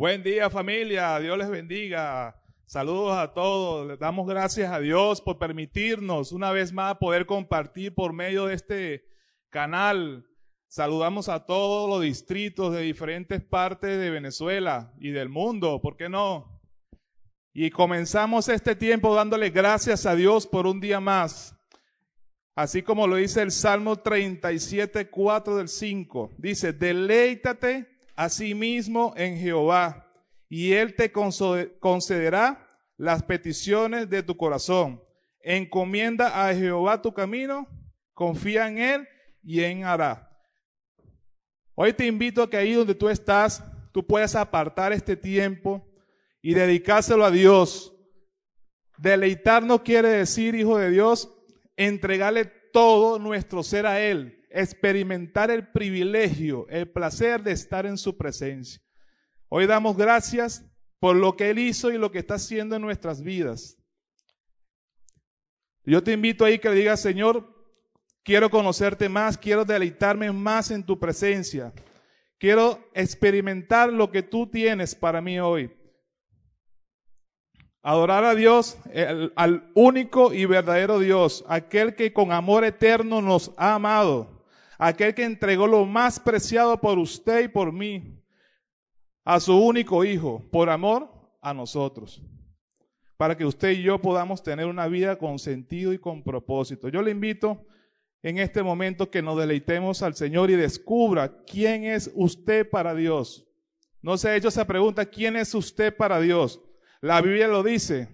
Buen día familia, Dios les bendiga. Saludos a todos. Les damos gracias a Dios por permitirnos una vez más poder compartir por medio de este canal. Saludamos a todos los distritos de diferentes partes de Venezuela y del mundo, ¿por qué no? Y comenzamos este tiempo dándole gracias a Dios por un día más. Así como lo dice el Salmo 37, 4 del 5. Dice, deleítate mismo en Jehová, y Él te concederá las peticiones de tu corazón. Encomienda a Jehová tu camino, confía en Él y en hará. Hoy te invito a que ahí donde tú estás, tú puedas apartar este tiempo y dedicárselo a Dios. Deleitar no quiere decir, hijo de Dios, entregarle todo nuestro ser a Él experimentar el privilegio, el placer de estar en su presencia. Hoy damos gracias por lo que Él hizo y lo que está haciendo en nuestras vidas. Yo te invito ahí que le digas, Señor, quiero conocerte más, quiero deleitarme más en tu presencia. Quiero experimentar lo que tú tienes para mí hoy. Adorar a Dios, al único y verdadero Dios, aquel que con amor eterno nos ha amado aquel que entregó lo más preciado por usted y por mí, a su único Hijo, por amor a nosotros, para que usted y yo podamos tener una vida con sentido y con propósito. Yo le invito en este momento que nos deleitemos al Señor y descubra quién es usted para Dios. No se ha hecho esa pregunta, ¿quién es usted para Dios? La Biblia lo dice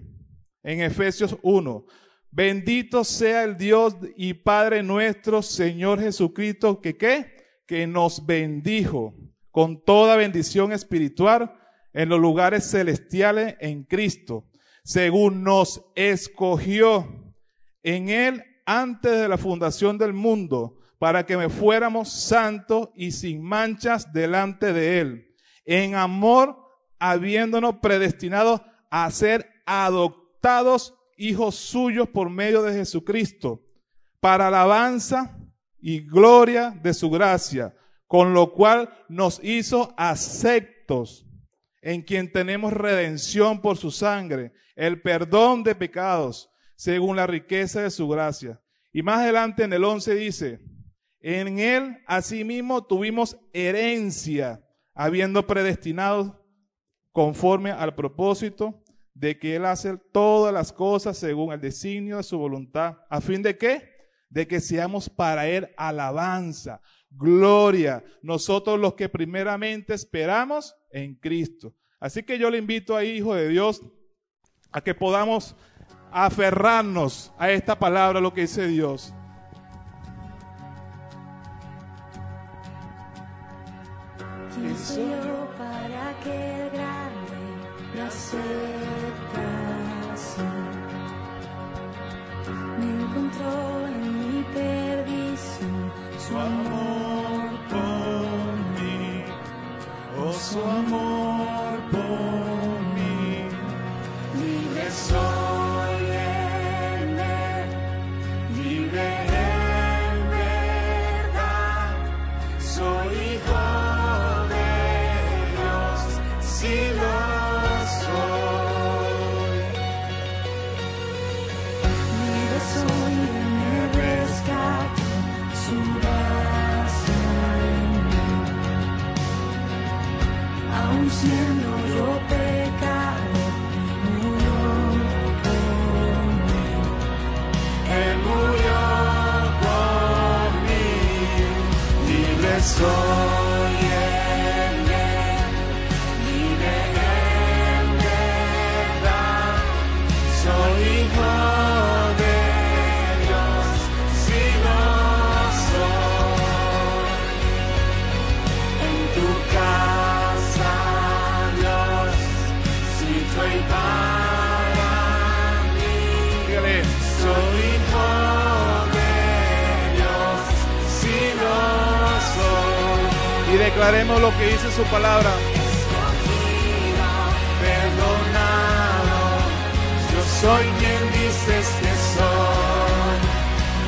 en Efesios 1. Bendito sea el Dios y Padre nuestro, Señor Jesucristo, que qué? Que nos bendijo con toda bendición espiritual en los lugares celestiales en Cristo, según nos escogió en Él antes de la fundación del mundo, para que me fuéramos santos y sin manchas delante de Él, en amor, habiéndonos predestinados a ser adoptados hijos suyos por medio de Jesucristo, para alabanza y gloria de su gracia, con lo cual nos hizo aceptos, en quien tenemos redención por su sangre, el perdón de pecados, según la riqueza de su gracia. Y más adelante en el 11 dice, en él asimismo tuvimos herencia, habiendo predestinado conforme al propósito de que Él hace todas las cosas según el designio de su voluntad. ¿A fin de qué? De que seamos para Él alabanza, gloria, nosotros los que primeramente esperamos en Cristo. Así que yo le invito a Hijo de Dios a que podamos aferrarnos a esta palabra, lo que dice Dios. ¿Quién soy yo para que su amor declaremos lo que dice su palabra. Perdonado, yo soy quien dices que este soy.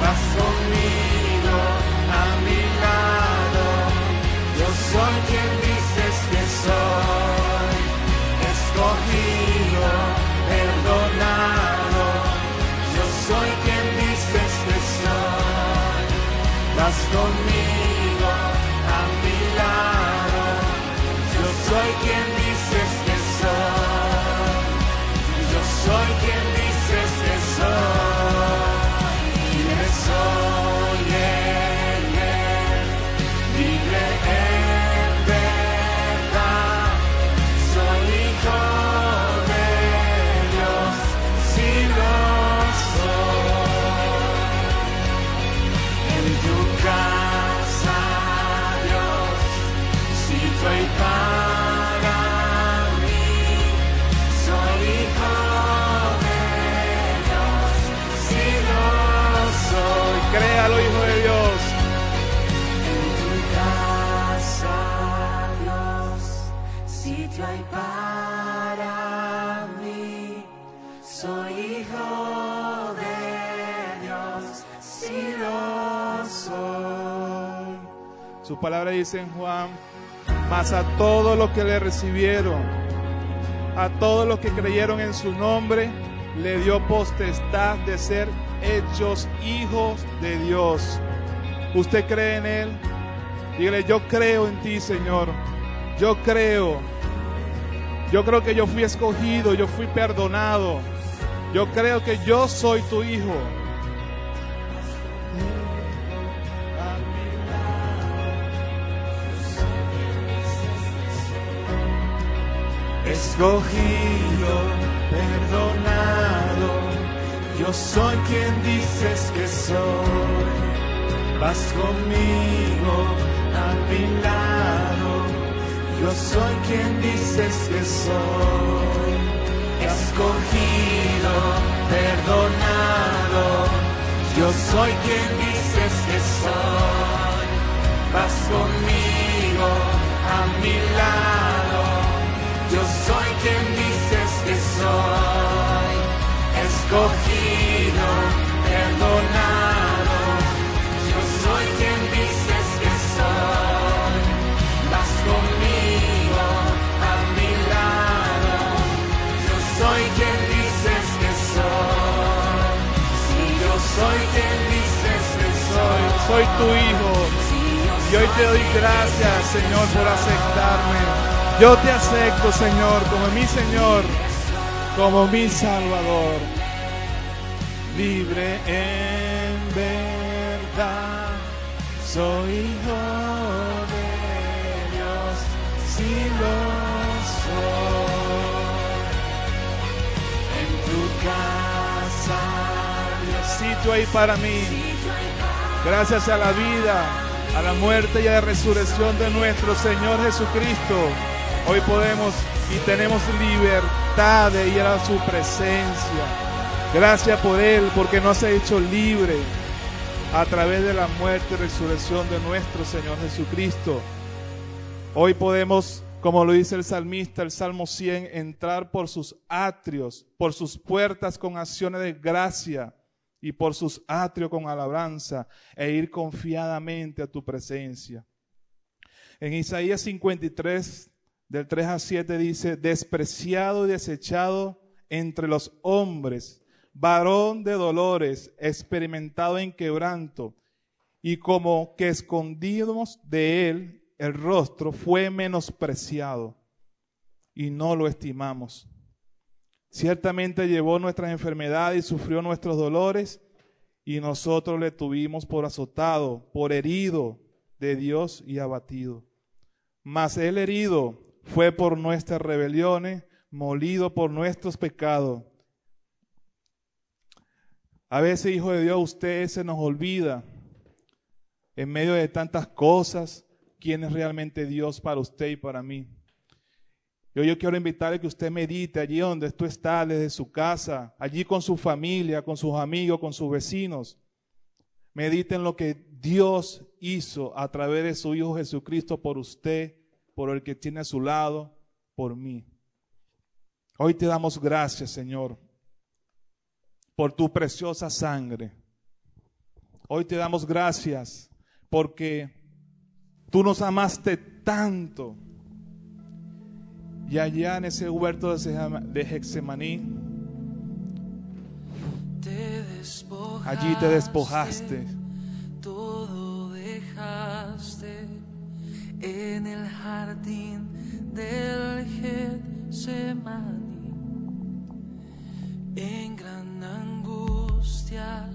Vas conmigo a mi lado, yo soy quien dices que este soy. Escogido, perdonado, yo soy quien dices que este soy. Vas conmigo. Palabra dice en Juan, mas a todos los que le recibieron, a todos los que creyeron en su nombre, le dio potestad de ser hechos hijos de Dios. ¿Usted cree en Él? Dígale, yo creo en ti, Señor. Yo creo. Yo creo que yo fui escogido, yo fui perdonado. Yo creo que yo soy tu hijo. Escogido, perdonado, yo soy quien dices que soy. Vas conmigo a mi lado, yo soy quien dices que soy. Escogido, perdonado, yo soy quien dices que soy. Vas conmigo a mi lado. Escogido, perdonado. Yo soy quien dices que soy, vas conmigo a mi lado. Yo soy quien dices que soy, si yo soy quien dices que soy, Soy tu hijo. Y hoy te doy gracias, Señor, por aceptarme. Yo te acepto, Señor, como mi Señor, como mi Salvador. Libre en verdad, soy hijo de Dios, si lo soy. en tu casa, Sitio ahí para mí. Gracias a la vida, a la muerte y a la resurrección de nuestro Señor Jesucristo, hoy podemos y tenemos libertad de ir a su presencia. Gracias por Él, porque nos ha hecho libre a través de la muerte y resurrección de nuestro Señor Jesucristo. Hoy podemos, como lo dice el salmista, el Salmo 100, entrar por sus atrios, por sus puertas con acciones de gracia y por sus atrios con alabanza e ir confiadamente a tu presencia. En Isaías 53, del 3 a 7 dice, despreciado y desechado entre los hombres, varón de dolores, experimentado en quebranto, y como que escondimos de él el rostro, fue menospreciado y no lo estimamos. Ciertamente llevó nuestras enfermedades y sufrió nuestros dolores, y nosotros le tuvimos por azotado, por herido de Dios y abatido. Mas el herido fue por nuestras rebeliones, molido por nuestros pecados. A veces, hijo de Dios, usted se nos olvida en medio de tantas cosas quién es realmente Dios para usted y para mí. Yo, yo quiero invitarle que usted medite allí donde tú estás, desde su casa, allí con su familia, con sus amigos, con sus vecinos. Medite en lo que Dios hizo a través de su Hijo Jesucristo por usted, por el que tiene a su lado, por mí. Hoy te damos gracias, Señor, por tu preciosa sangre. Hoy te damos gracias porque tú nos amaste tanto. Y allá en ese huerto de Hexemaní, allí te despojaste todo dejaste en el jardín del Getsemaní. En gran angustia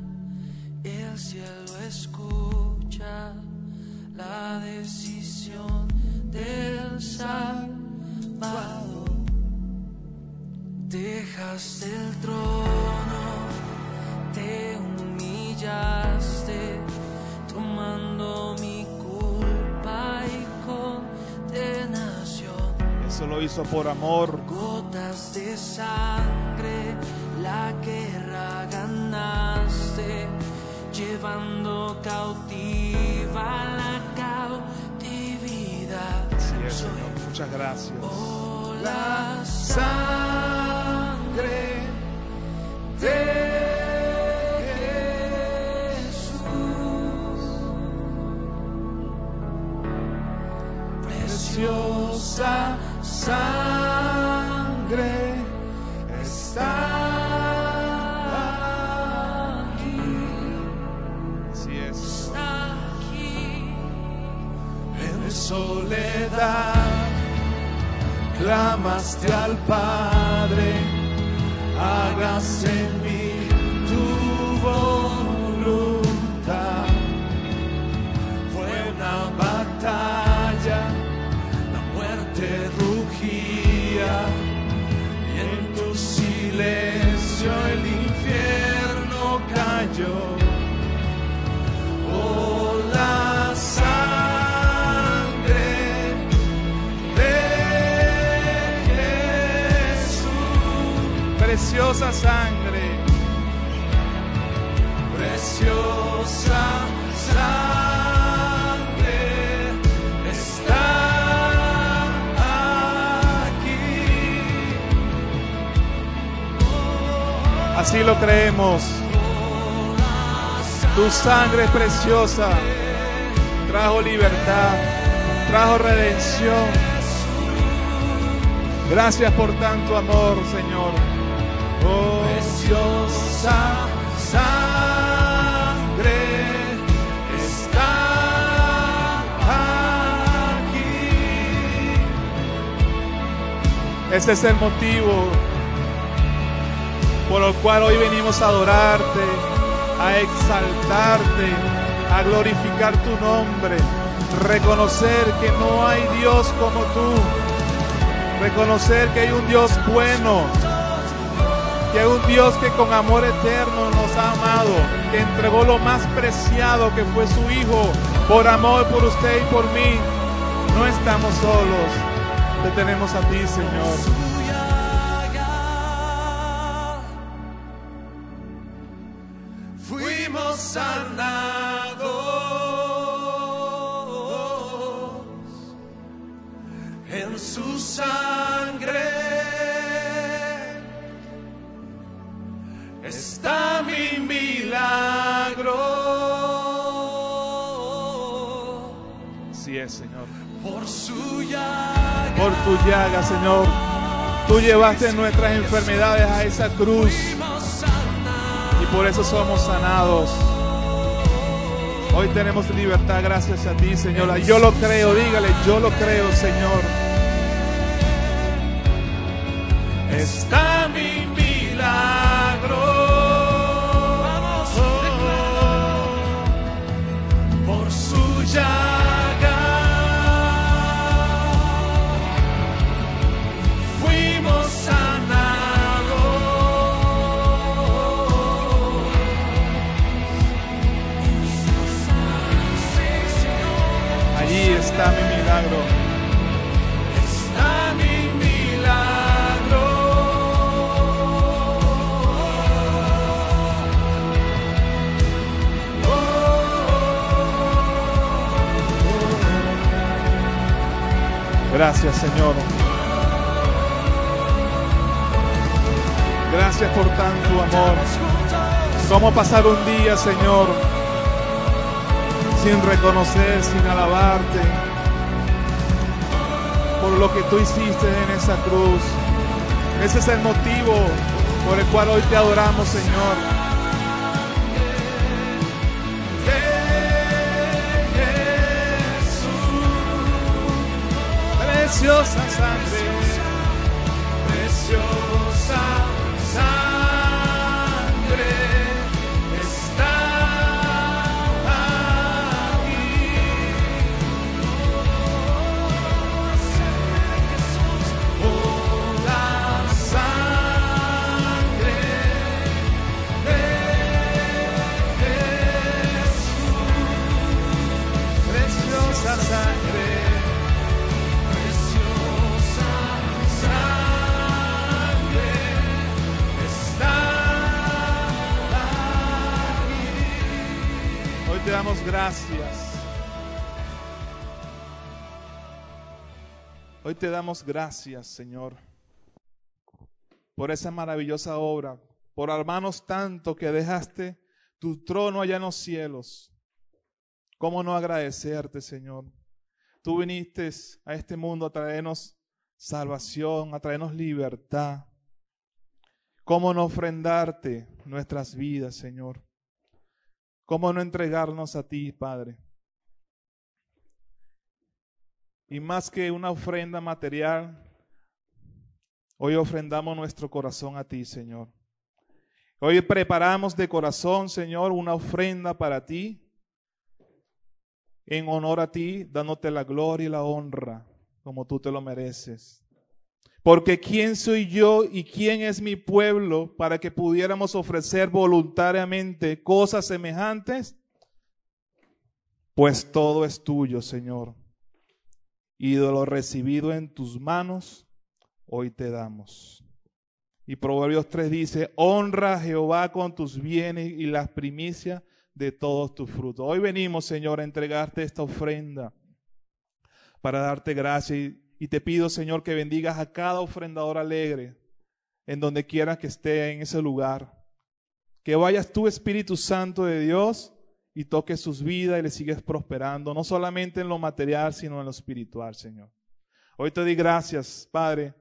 el cielo escucha la decisión del Salvador. Dejaste el trono, te humillaste, tomando mi culpa y condenación. Eso lo hizo por amor. Gotas de sangre, la guerra ganaste, llevando cautiva la cautividad. Así es, Señor. Muchas gracias. Oh, la sangre de Jesús. preciosa sangre soledad clamaste al Padre, hágase en mí tu voluntad. Preciosa sangre, preciosa sangre está aquí. Así lo creemos. Tu sangre preciosa trajo libertad, trajo redención. Gracias por tanto amor, Señor. Sangre está aquí. Ese es el motivo por el cual hoy venimos a adorarte, a exaltarte, a glorificar tu nombre, reconocer que no hay Dios como tú, reconocer que hay un Dios bueno, que hay un Dios que con amor eterno nos ha amado, que entregó lo más preciado que fue su Hijo, por amor por usted y por mí. No estamos solos, te tenemos a ti, Señor. Señor. por su llaga. Por tu llaga, Señor. Tú llevaste nuestras enfermedades a esa cruz y por eso somos sanados. Hoy tenemos libertad gracias a ti, Señor. Yo lo creo, dígale, yo lo creo, Señor. Está Gracias, Señor. Gracias por tanto amor. ¿Cómo pasar un día, Señor, sin reconocer, sin alabarte por lo que tú hiciste en esa cruz? Ese es el motivo por el cual hoy te adoramos, Señor. Preciosa sangre, preciosa sangre gracias. Hoy te damos gracias, Señor, por esa maravillosa obra, por hermanos tanto que dejaste tu trono allá en los cielos. ¿Cómo no agradecerte, Señor? Tú viniste a este mundo a traernos salvación, a traernos libertad. ¿Cómo no ofrendarte nuestras vidas, Señor? ¿Cómo no entregarnos a ti, Padre? Y más que una ofrenda material, hoy ofrendamos nuestro corazón a ti, Señor. Hoy preparamos de corazón, Señor, una ofrenda para ti, en honor a ti, dándote la gloria y la honra como tú te lo mereces. Porque ¿quién soy yo y quién es mi pueblo para que pudiéramos ofrecer voluntariamente cosas semejantes? Pues todo es tuyo, Señor. Y de lo recibido en tus manos, hoy te damos. Y Proverbios 3 dice, honra a Jehová con tus bienes y las primicias de todos tus frutos. Hoy venimos, Señor, a entregarte esta ofrenda para darte gracia y, y te pido, Señor, que bendigas a cada ofrendador alegre en donde quiera que esté en ese lugar. Que vayas tú, Espíritu Santo de Dios, y toques sus vidas y les sigues prosperando, no solamente en lo material, sino en lo espiritual, Señor. Hoy te doy gracias, Padre,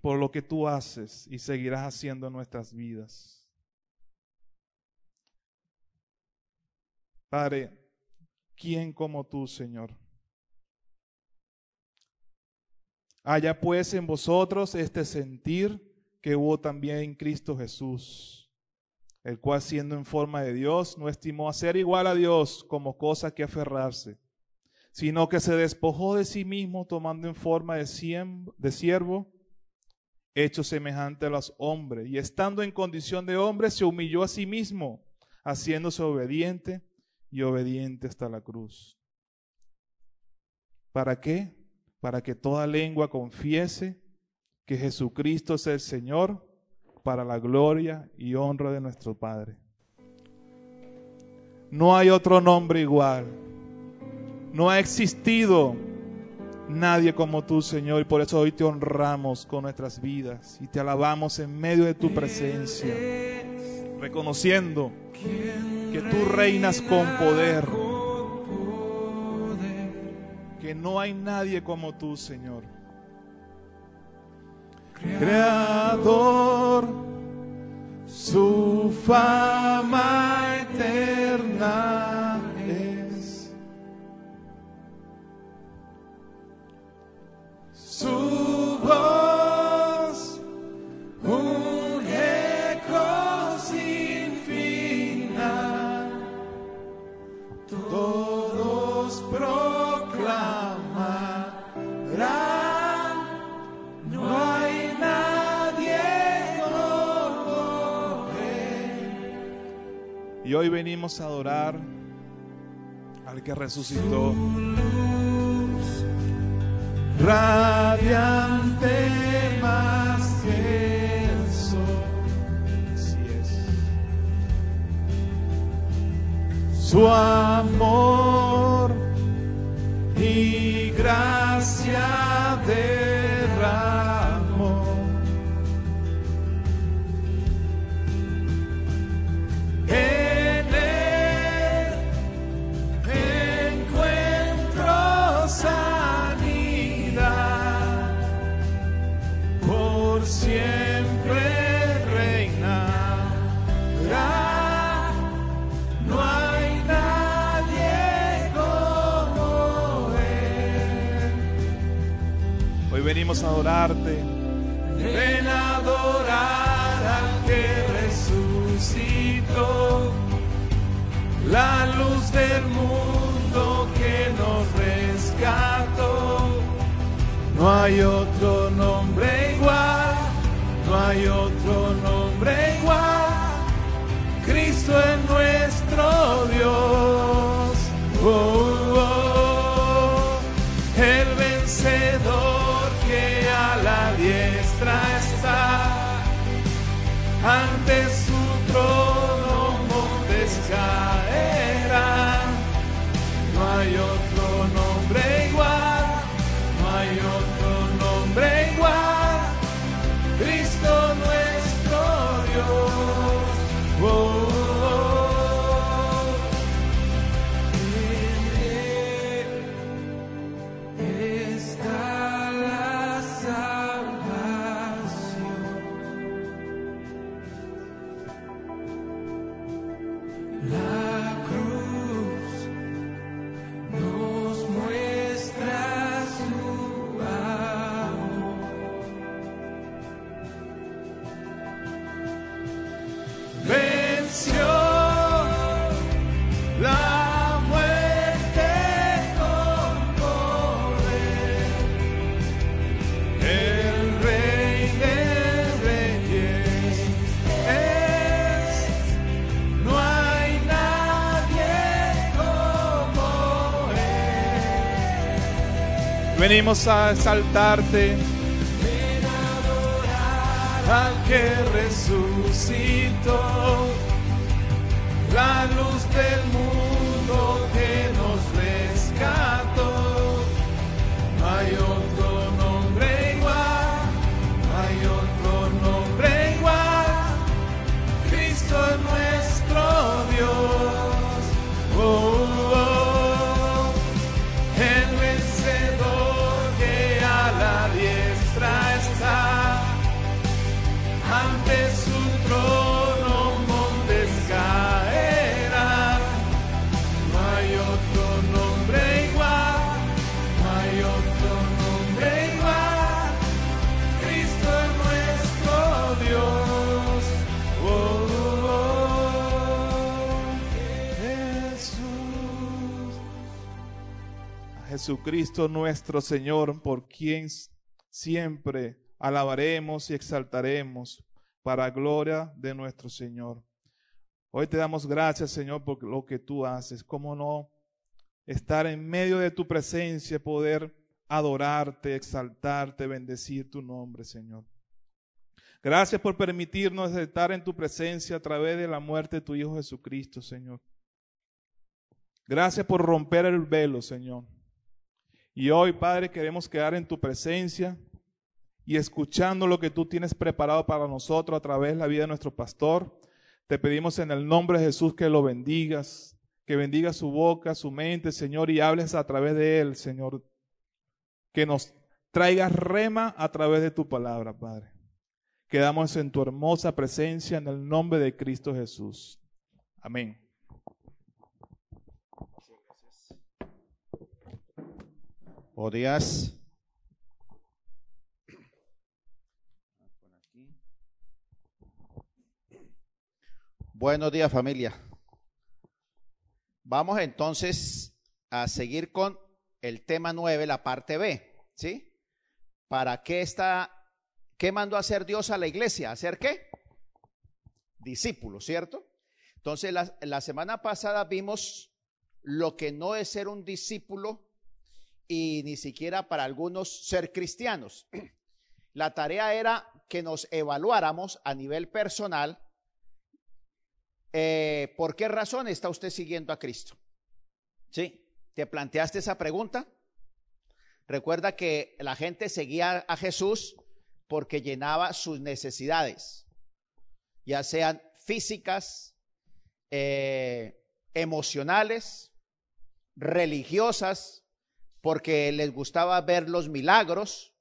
por lo que tú haces y seguirás haciendo en nuestras vidas. Padre, ¿quién como tú, Señor? Haya pues en vosotros este sentir que hubo también en Cristo Jesús, el cual siendo en forma de Dios no estimó a ser igual a Dios como cosa que aferrarse, sino que se despojó de sí mismo tomando en forma de, de siervo, hecho semejante a los hombres, y estando en condición de hombre se humilló a sí mismo, haciéndose obediente y obediente hasta la cruz. ¿Para qué? Para que toda lengua confiese que Jesucristo es el Señor para la gloria y honra de nuestro Padre. No hay otro nombre igual. No ha existido nadie como tú, Señor, y por eso hoy te honramos con nuestras vidas y te alabamos en medio de tu presencia, reconociendo que tú reinas con poder, que no hay nadie como tú, Señor. Creador, su fama eterna es. Su voz, Hoy venimos a adorar al que resucitó. Radiante más que el sol. Su amor y gracia derramó. Venimos a exaltarte. al que Jesucristo nuestro Señor, por quien siempre alabaremos y exaltaremos para gloria de nuestro Señor. Hoy te damos gracias, Señor, por lo que tú haces. ¿Cómo no estar en medio de tu presencia, poder adorarte, exaltarte, bendecir tu nombre, Señor? Gracias por permitirnos estar en tu presencia a través de la muerte de tu Hijo Jesucristo, Señor. Gracias por romper el velo, Señor. Y hoy, Padre, queremos quedar en tu presencia y escuchando lo que tú tienes preparado para nosotros a través de la vida de nuestro pastor. Te pedimos en el nombre de Jesús que lo bendigas, que bendiga su boca, su mente, Señor, y hables a través de él, Señor. Que nos traigas rema a través de tu palabra, Padre. Quedamos en tu hermosa presencia en el nombre de Cristo Jesús. Amén. Buenos días familia. Vamos entonces a seguir con el tema 9, la parte B, ¿sí? ¿Para qué está, qué mandó a hacer Dios a la iglesia? ¿Hacer qué? Discípulos, ¿cierto? Entonces la, la semana pasada vimos lo que no es ser un discípulo y ni siquiera para algunos ser cristianos. La tarea era que nos evaluáramos a nivel personal eh, por qué razón está usted siguiendo a Cristo. ¿Sí? ¿Te planteaste esa pregunta? Recuerda que la gente seguía a Jesús porque llenaba sus necesidades, ya sean físicas, eh, emocionales, religiosas, porque les gustaba ver los milagros.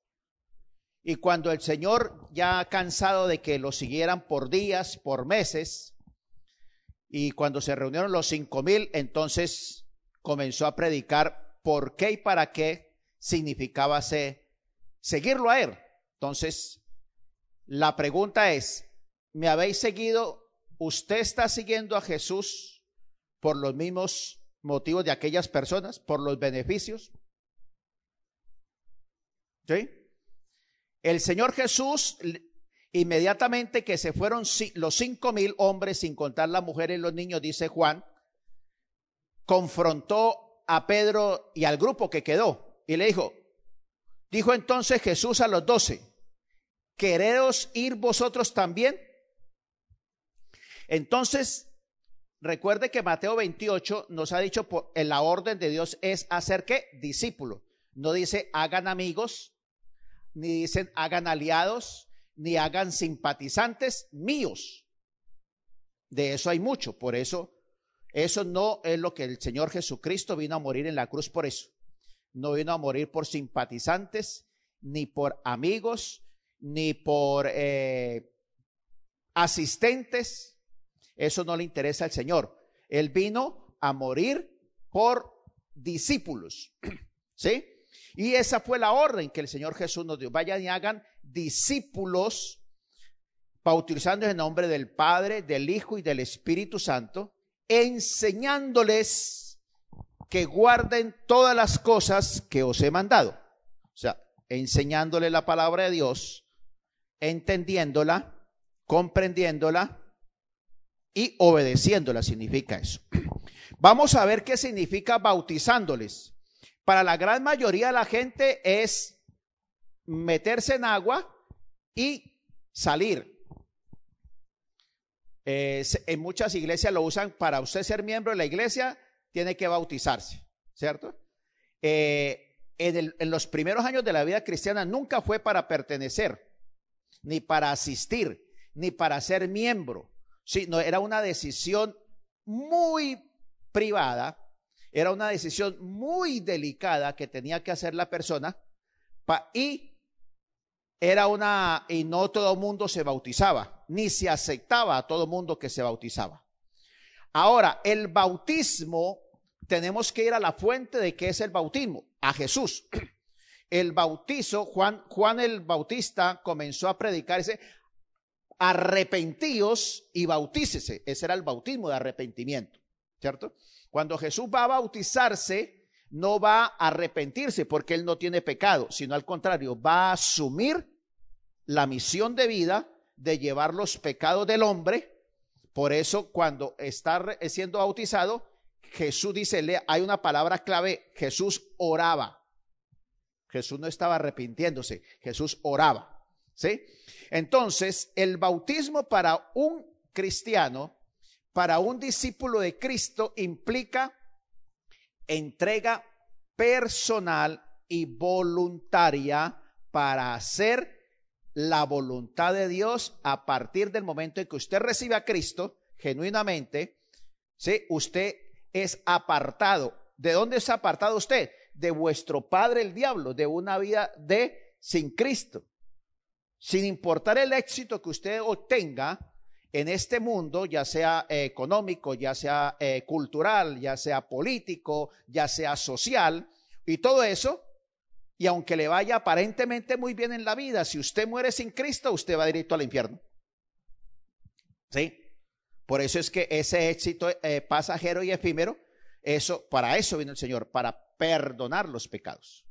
Y cuando el Señor, ya cansado de que lo siguieran por días, por meses, y cuando se reunieron los cinco mil, entonces comenzó a predicar por qué y para qué significaba seguirlo a Él. Entonces, la pregunta es, ¿me habéis seguido? ¿Usted está siguiendo a Jesús por los mismos motivos de aquellas personas, por los beneficios? El Señor Jesús, inmediatamente que se fueron los cinco mil hombres, sin contar las mujeres y los niños, dice Juan, confrontó a Pedro y al grupo que quedó y le dijo, dijo entonces Jesús a los doce, ¿quereros ir vosotros también? Entonces, recuerde que Mateo 28 nos ha dicho, por, en la orden de Dios es hacer qué? Discípulo. No dice hagan amigos, ni dicen hagan aliados, ni hagan simpatizantes míos. De eso hay mucho, por eso eso no es lo que el Señor Jesucristo vino a morir en la cruz por eso. No vino a morir por simpatizantes, ni por amigos, ni por eh, asistentes. Eso no le interesa al Señor. Él vino a morir por discípulos. ¿Sí? Y esa fue la orden que el Señor Jesús nos dio. Vayan y hagan discípulos, bautizando en nombre del Padre, del Hijo y del Espíritu Santo, enseñándoles que guarden todas las cosas que os he mandado. O sea, enseñándole la palabra de Dios, entendiéndola, comprendiéndola y obedeciéndola, significa eso. Vamos a ver qué significa bautizándoles. Para la gran mayoría de la gente es meterse en agua y salir. Eh, en muchas iglesias lo usan para usted ser miembro de la iglesia, tiene que bautizarse, ¿cierto? Eh, en, en los primeros años de la vida cristiana nunca fue para pertenecer, ni para asistir, ni para ser miembro. Sí, no, era una decisión muy privada, era una decisión muy delicada que tenía que hacer la persona pa- y era una, y no todo mundo se bautizaba, ni se aceptaba a todo mundo que se bautizaba. Ahora, el bautismo, tenemos que ir a la fuente de qué es el bautismo, a Jesús. El bautizo, Juan, Juan el Bautista comenzó a predicar ese, arrepentíos y bautícese. Ese era el bautismo de arrepentimiento, ¿cierto? Cuando Jesús va a bautizarse, no va a arrepentirse porque él no tiene pecado, sino al contrario, va a asumir la misión de vida de llevar los pecados del hombre. Por eso, cuando está siendo bautizado, Jesús dice, hay una palabra clave, Jesús oraba. Jesús no estaba arrepintiéndose, Jesús oraba. ¿Sí? Entonces, el bautismo para un cristiano, para un discípulo de Cristo, implica entrega personal y voluntaria para hacer la voluntad de Dios a partir del momento en que usted recibe a Cristo genuinamente, ¿sí? Usted es apartado. ¿De dónde es apartado usted? De vuestro padre el diablo, de una vida de sin Cristo. Sin importar el éxito que usted obtenga en este mundo, ya sea eh, económico, ya sea eh, cultural, ya sea político, ya sea social, y todo eso, y aunque le vaya aparentemente muy bien en la vida, si usted muere sin Cristo, usted va directo al infierno. ¿Sí? Por eso es que ese éxito eh, pasajero y efímero, eso, para eso vino el Señor, para perdonar los pecados.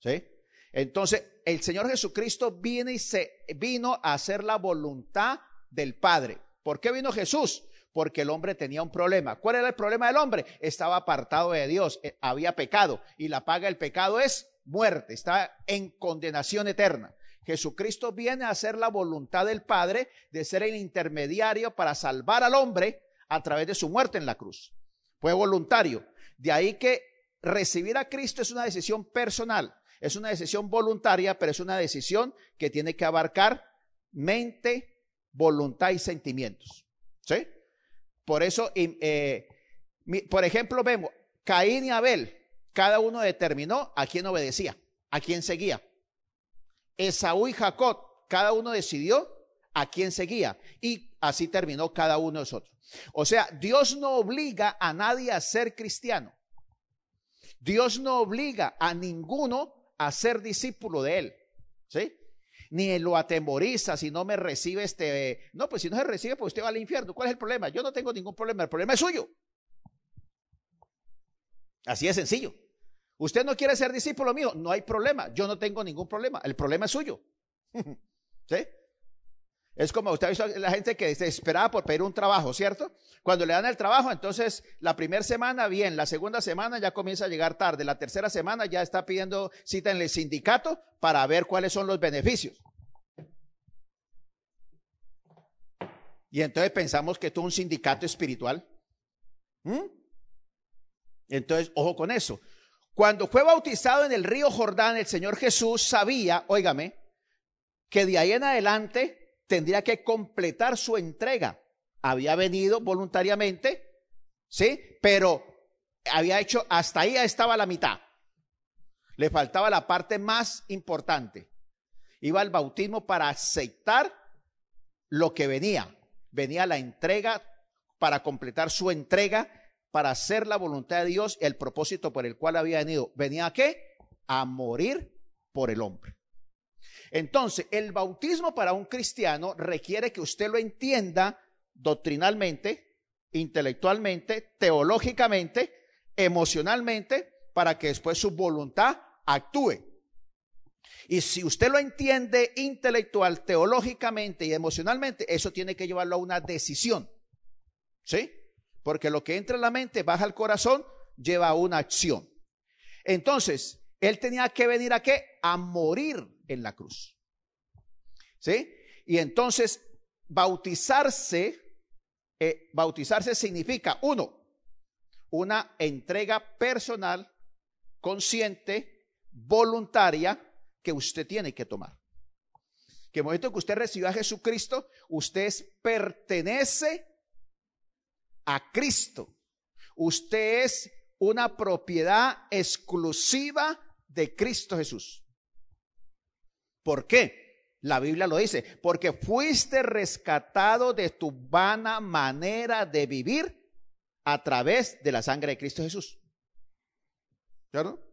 ¿Sí? Entonces, el Señor Jesucristo vino y se vino a hacer la voluntad del Padre. ¿Por qué vino Jesús? Porque el hombre tenía un problema. ¿Cuál era el problema del hombre? Estaba apartado de Dios, eh, había pecado y la paga del pecado es muerte, está en condenación eterna. Jesucristo viene a hacer la voluntad del Padre de ser el intermediario para salvar al hombre a través de su muerte en la cruz. Fue voluntario. De ahí que recibir a Cristo es una decisión personal, es una decisión voluntaria, pero es una decisión que tiene que abarcar mente, voluntad y sentimientos. ¿Sí? Por eso, eh, por ejemplo, vemos Caín y Abel, cada uno determinó a quién obedecía, a quién seguía. Esaú y Jacob, cada uno decidió a quién seguía. Y así terminó cada uno de nosotros. O sea, Dios no obliga a nadie a ser cristiano. Dios no obliga a ninguno a ser discípulo de él. ¿Sí? Ni lo atemoriza si no me recibe este. No, pues si no se recibe, pues usted va al infierno. ¿Cuál es el problema? Yo no tengo ningún problema. El problema es suyo. Así de sencillo. Usted no quiere ser discípulo mío, no hay problema. Yo no tengo ningún problema. El problema es suyo. ¿Sí? Es como usted ha visto la gente que se esperaba por pedir un trabajo, ¿cierto? Cuando le dan el trabajo, entonces la primera semana bien, la segunda semana ya comienza a llegar tarde, la tercera semana ya está pidiendo cita en el sindicato para ver cuáles son los beneficios. Y entonces pensamos que esto es un sindicato espiritual. ¿Mm? Entonces, ojo con eso. Cuando fue bautizado en el río Jordán, el Señor Jesús sabía, óigame, que de ahí en adelante tendría que completar su entrega. Había venido voluntariamente, ¿sí? Pero había hecho, hasta ahí estaba la mitad. Le faltaba la parte más importante. Iba al bautismo para aceptar lo que venía. Venía la entrega para completar su entrega, para hacer la voluntad de Dios, el propósito por el cual había venido. ¿Venía a qué? A morir por el hombre. Entonces, el bautismo para un cristiano requiere que usted lo entienda doctrinalmente, intelectualmente, teológicamente, emocionalmente, para que después su voluntad actúe. Y si usted lo entiende intelectual, teológicamente y emocionalmente, eso tiene que llevarlo a una decisión. ¿Sí? Porque lo que entra en la mente, baja al corazón, lleva a una acción. Entonces, él tenía que venir a qué? A morir en la cruz. ¿Sí? Y entonces, bautizarse, eh, bautizarse significa, uno, una entrega personal, consciente, voluntaria, que usted tiene que tomar. Que el momento que usted recibió a Jesucristo, usted pertenece a Cristo. Usted es una propiedad exclusiva de Cristo Jesús. ¿Por qué? La Biblia lo dice, porque fuiste rescatado de tu vana manera de vivir a través de la sangre de Cristo Jesús. ¿Claro?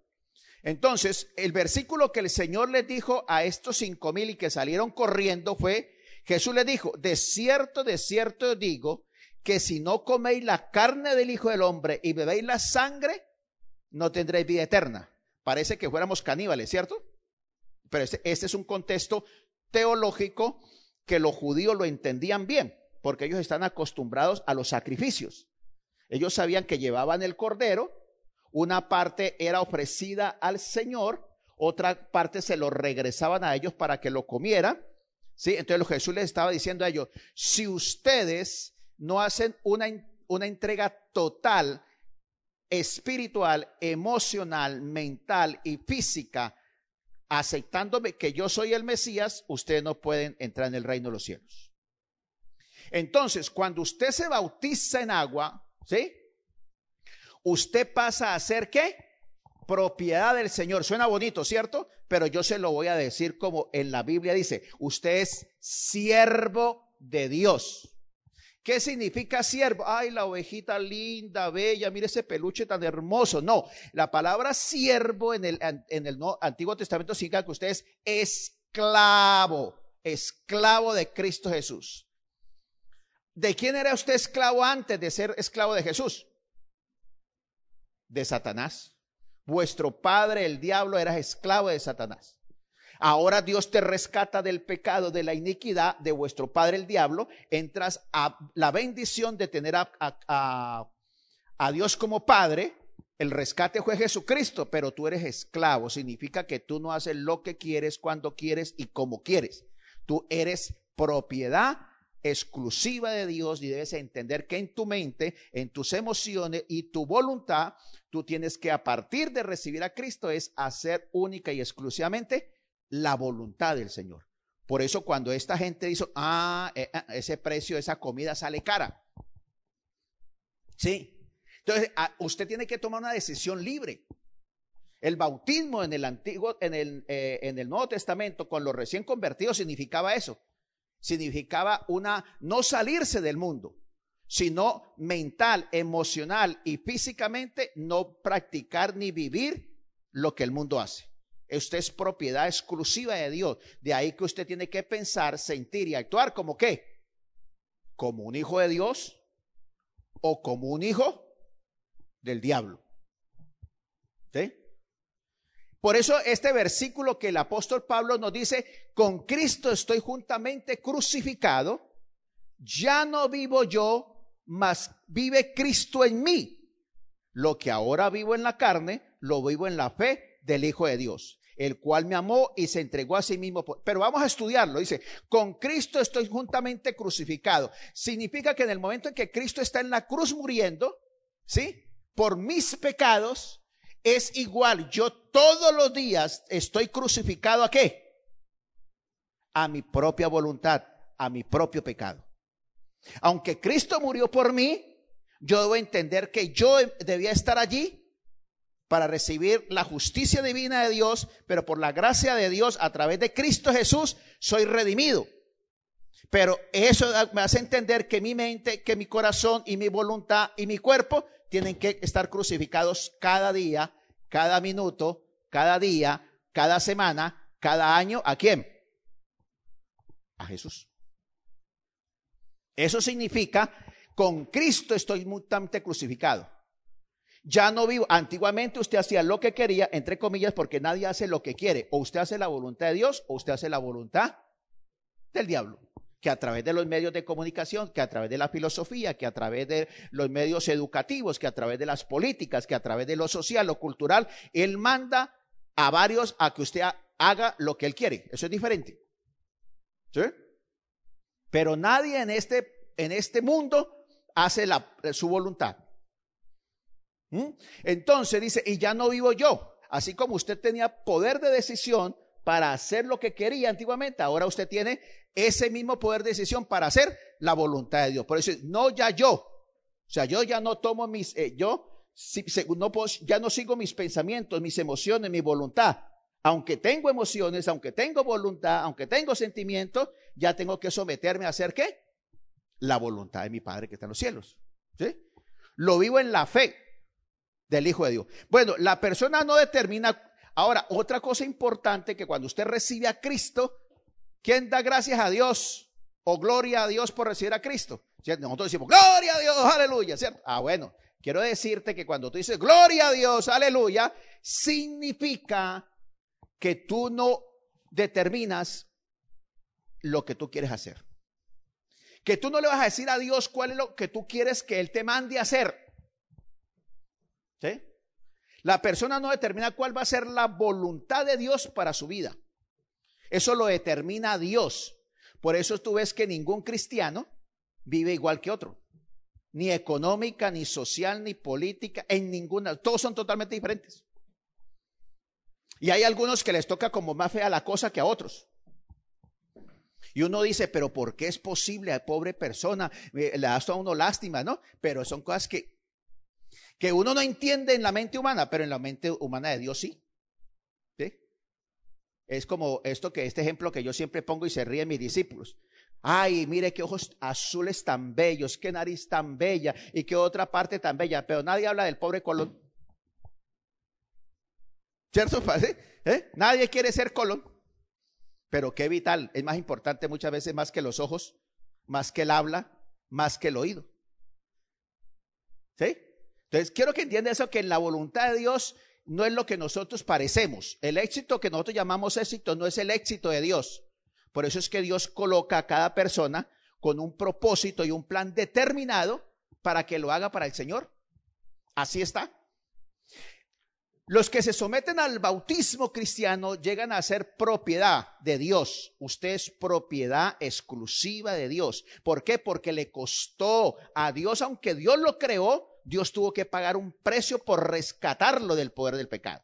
Entonces, el versículo que el Señor les dijo a estos cinco mil y que salieron corriendo fue, Jesús les dijo, de cierto, de cierto digo, que si no coméis la carne del Hijo del Hombre y bebéis la sangre, no tendréis vida eterna. Parece que fuéramos caníbales, ¿cierto? Pero este, es un contexto teológico que los judíos lo entendían bien, porque ellos están acostumbrados a los sacrificios. Ellos sabían que llevaban el cordero, una parte era ofrecida al Señor, otra parte se lo regresaban a ellos para que lo comieran. ¿sí? Entonces Jesús les estaba diciendo a ellos, si ustedes no hacen una entrega total, espiritual, emocional, mental y física, aceptándome que yo soy el Mesías, ustedes no pueden entrar en el reino de los cielos. Entonces, cuando usted se bautiza en agua, ¿sí? Usted pasa a ser qué? Propiedad del Señor. Suena bonito, ¿cierto? Pero yo se lo voy a decir como en la Biblia dice, usted es siervo de Dios. ¿Qué significa siervo? Ay, la ovejita linda, bella, mire ese peluche tan hermoso. No, la palabra siervo en el, en el Antiguo Testamento significa que usted es esclavo, esclavo de Cristo Jesús. ¿De quién era usted esclavo antes de ser esclavo de Jesús? De Satanás. Vuestro padre, el diablo, era esclavo de Satanás. Ahora Dios te rescata del pecado, de la iniquidad de vuestro padre el diablo. Entras a la bendición de tener a, a, Dios como padre. El rescate fue Jesucristo, pero tú eres esclavo. Significa que tú no haces lo que quieres, cuando quieres y como quieres. Tú eres propiedad exclusiva de Dios y debes entender que en tu mente, en tus emociones y tu voluntad, tú tienes que a partir de recibir a Cristo es hacer única y exclusivamente la voluntad del Señor. Por eso cuando esta gente dice, ah, eh, ah, ese precio esa comida sale cara. Sí. Entonces, ah, usted tiene que tomar una decisión libre. El bautismo en el antiguo, en el, eh, en el Nuevo Testamento con los recién convertidos significaba eso. Significaba una no salirse del mundo, sino mental, emocional y físicamente no practicar ni vivir lo que el mundo hace. Usted es propiedad exclusiva de Dios. De ahí que usted tiene que pensar, sentir y actuar como qué? Como un hijo de Dios o como un hijo del diablo. ¿Sí? Por eso este versículo que el apóstol Pablo nos dice, con Cristo estoy juntamente crucificado, ya no vivo yo, mas vive Cristo en mí. Lo que ahora vivo en la carne, lo vivo en la fe del Hijo de Dios, el cual me amó y se entregó a sí mismo. Pero vamos a estudiarlo. Dice, con Cristo estoy juntamente crucificado. Significa que en el momento en que Cristo está en la cruz muriendo, ¿sí? Por mis pecados, es igual. Yo todos los días estoy crucificado a qué? A mi propia voluntad, a mi propio pecado. Aunque Cristo murió por mí, yo debo entender que yo debía estar allí para recibir la justicia divina de Dios, pero por la gracia de Dios a través de Cristo Jesús soy redimido. Pero eso me hace entender que mi mente, que mi corazón y mi voluntad y mi cuerpo tienen que estar crucificados cada día, cada minuto, cada día, cada semana, cada año. ¿A quién? A Jesús. Eso significa, con Cristo estoy mutuamente crucificado. Ya no vivo. Antiguamente usted hacía lo que quería, entre comillas, porque nadie hace lo que quiere. O usted hace la voluntad de Dios o usted hace la voluntad del diablo. Que a través de los medios de comunicación, que a través de la filosofía, que a través de los medios educativos, que a través de las políticas, que a través de lo social o cultural, él manda a varios a que usted ha- haga lo que él quiere. Eso es diferente. ¿Sí? Pero nadie en este, en este mundo hace la, su voluntad. ¿Mm? Entonces dice, y ya no vivo yo. Así como usted tenía poder de decisión para hacer lo que quería antiguamente, ahora usted tiene ese mismo poder de decisión para hacer la voluntad de Dios. Por eso, no ya yo. O sea, yo ya no tomo mis, eh, yo si- no puedo- ya no sigo mis pensamientos, mis emociones, mi voluntad. Aunque tengo emociones, aunque tengo voluntad, aunque tengo sentimientos, ya tengo que someterme a hacer qué? La voluntad de mi Padre que está en los cielos. ¿Sí? Lo vivo en la fe del Hijo de Dios. Bueno, la persona no determina. Ahora, otra cosa importante que cuando usted recibe a Cristo, ¿quién da gracias a Dios o gloria a Dios por recibir a Cristo? Nosotros decimos, gloria a Dios, aleluya, ¿cierto? Ah, bueno, quiero decirte que cuando tú dices, gloria a Dios, aleluya, significa que tú no determinas lo que tú quieres hacer. Que tú no le vas a decir a Dios cuál es lo que tú quieres que Él te mande a hacer. ¿Sí? La persona no determina cuál va a ser la voluntad de Dios para su vida. Eso lo determina Dios. Por eso tú ves que ningún cristiano vive igual que otro. Ni económica, ni social, ni política, en ninguna. Todos son totalmente diferentes. Y hay algunos que les toca como más fea la cosa que a otros. Y uno dice, pero ¿por qué es posible a pobre persona? Eh, Le das a uno lástima, ¿no? Pero son cosas que, que uno no entiende en la mente humana, pero en la mente humana de Dios sí. ¿Sí? Es como esto que este ejemplo que yo siempre pongo y se ríen mis discípulos. Ay, mire qué ojos azules tan bellos, qué nariz tan bella y qué otra parte tan bella, pero nadie habla del pobre Colón. ¿Cierto? ¿Eh? Nadie quiere ser Colón. Pero qué vital, es más importante muchas veces más que los ojos, más que el habla, más que el oído. ¿Sí? Entonces, quiero que entienda eso, que en la voluntad de Dios no es lo que nosotros parecemos. El éxito que nosotros llamamos éxito no es el éxito de Dios. Por eso es que Dios coloca a cada persona con un propósito y un plan determinado para que lo haga para el Señor. Así está. Los que se someten al bautismo cristiano llegan a ser propiedad de Dios. Usted es propiedad exclusiva de Dios. ¿Por qué? Porque le costó a Dios, aunque Dios lo creó, Dios tuvo que pagar un precio por rescatarlo del poder del pecado.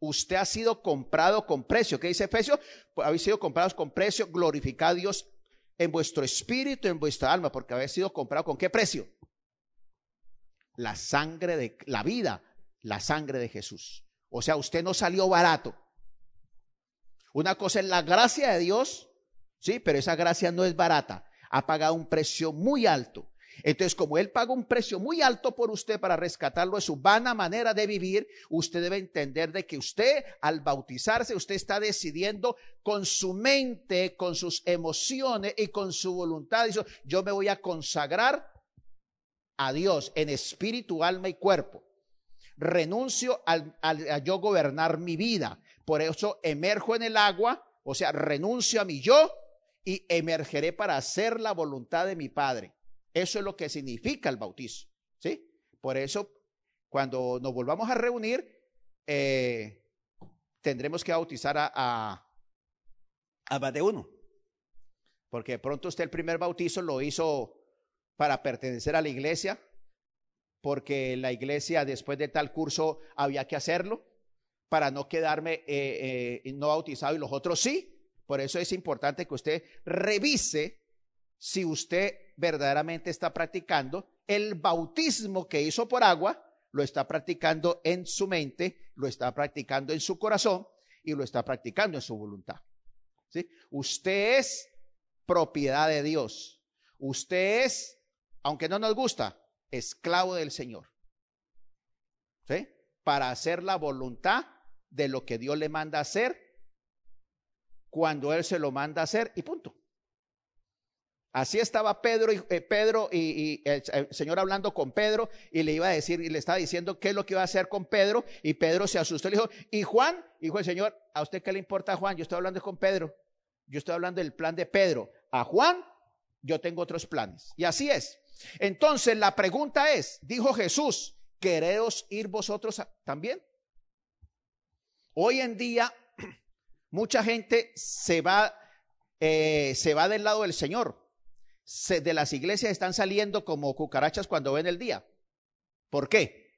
Usted ha sido comprado con precio. ¿Qué dice Efesios? Pues habéis sido comprados con precio. Glorificad a Dios en vuestro espíritu, en vuestra alma, porque habéis sido comprado con qué precio? La sangre de la vida, la sangre de Jesús. O sea, usted no salió barato. Una cosa es la gracia de Dios, sí, pero esa gracia no es barata. Ha pagado un precio muy alto. Entonces, como Él paga un precio muy alto por usted para rescatarlo de su vana manera de vivir, usted debe entender de que usted al bautizarse, usted está decidiendo con su mente, con sus emociones y con su voluntad. Dice, yo me voy a consagrar a Dios en espíritu, alma y cuerpo. Renuncio al, a yo gobernar mi vida. Por eso emerjo en el agua, o sea, renuncio a mi yo y emergeré para hacer la voluntad de mi Padre. Eso es lo que significa el bautizo. ¿Sí? Por eso, cuando nos volvamos a reunir, eh, tendremos que bautizar a, a, más de uno. Porque de pronto usted el primer bautizo lo hizo para pertenecer a la iglesia, porque la iglesia después de tal curso había que hacerlo, para no quedarme eh, eh, no bautizado y los otros sí. Por eso es importante que usted revise si usted verdaderamente está practicando el bautismo que hizo por agua, lo está practicando en su mente, lo está practicando en su corazón y lo está practicando en su voluntad. ¿Sí? Usted es propiedad de Dios. Usted es, aunque no nos gusta, esclavo del Señor. ¿Sí? Para hacer la voluntad de lo que Dios le manda hacer cuando Él se lo manda hacer y punto. Así estaba Pedro y, eh, Pedro y, y el, Señor hablando con Pedro y le iba a decir y le estaba diciendo qué es lo que iba a hacer con Pedro y Pedro se asustó y le dijo, ¿y Juan? Dijo el Señor, ¿a usted qué le importa Juan? Yo estoy hablando con Pedro. Yo estoy hablando del plan de Pedro. A Juan yo tengo otros planes. Y así es. Entonces la pregunta es, dijo Jesús, ¿queréis ir vosotros también? Hoy en día mucha gente se va, eh, se va del lado del Señor. De las iglesias están saliendo como cucarachas cuando ven el día. ¿Por qué?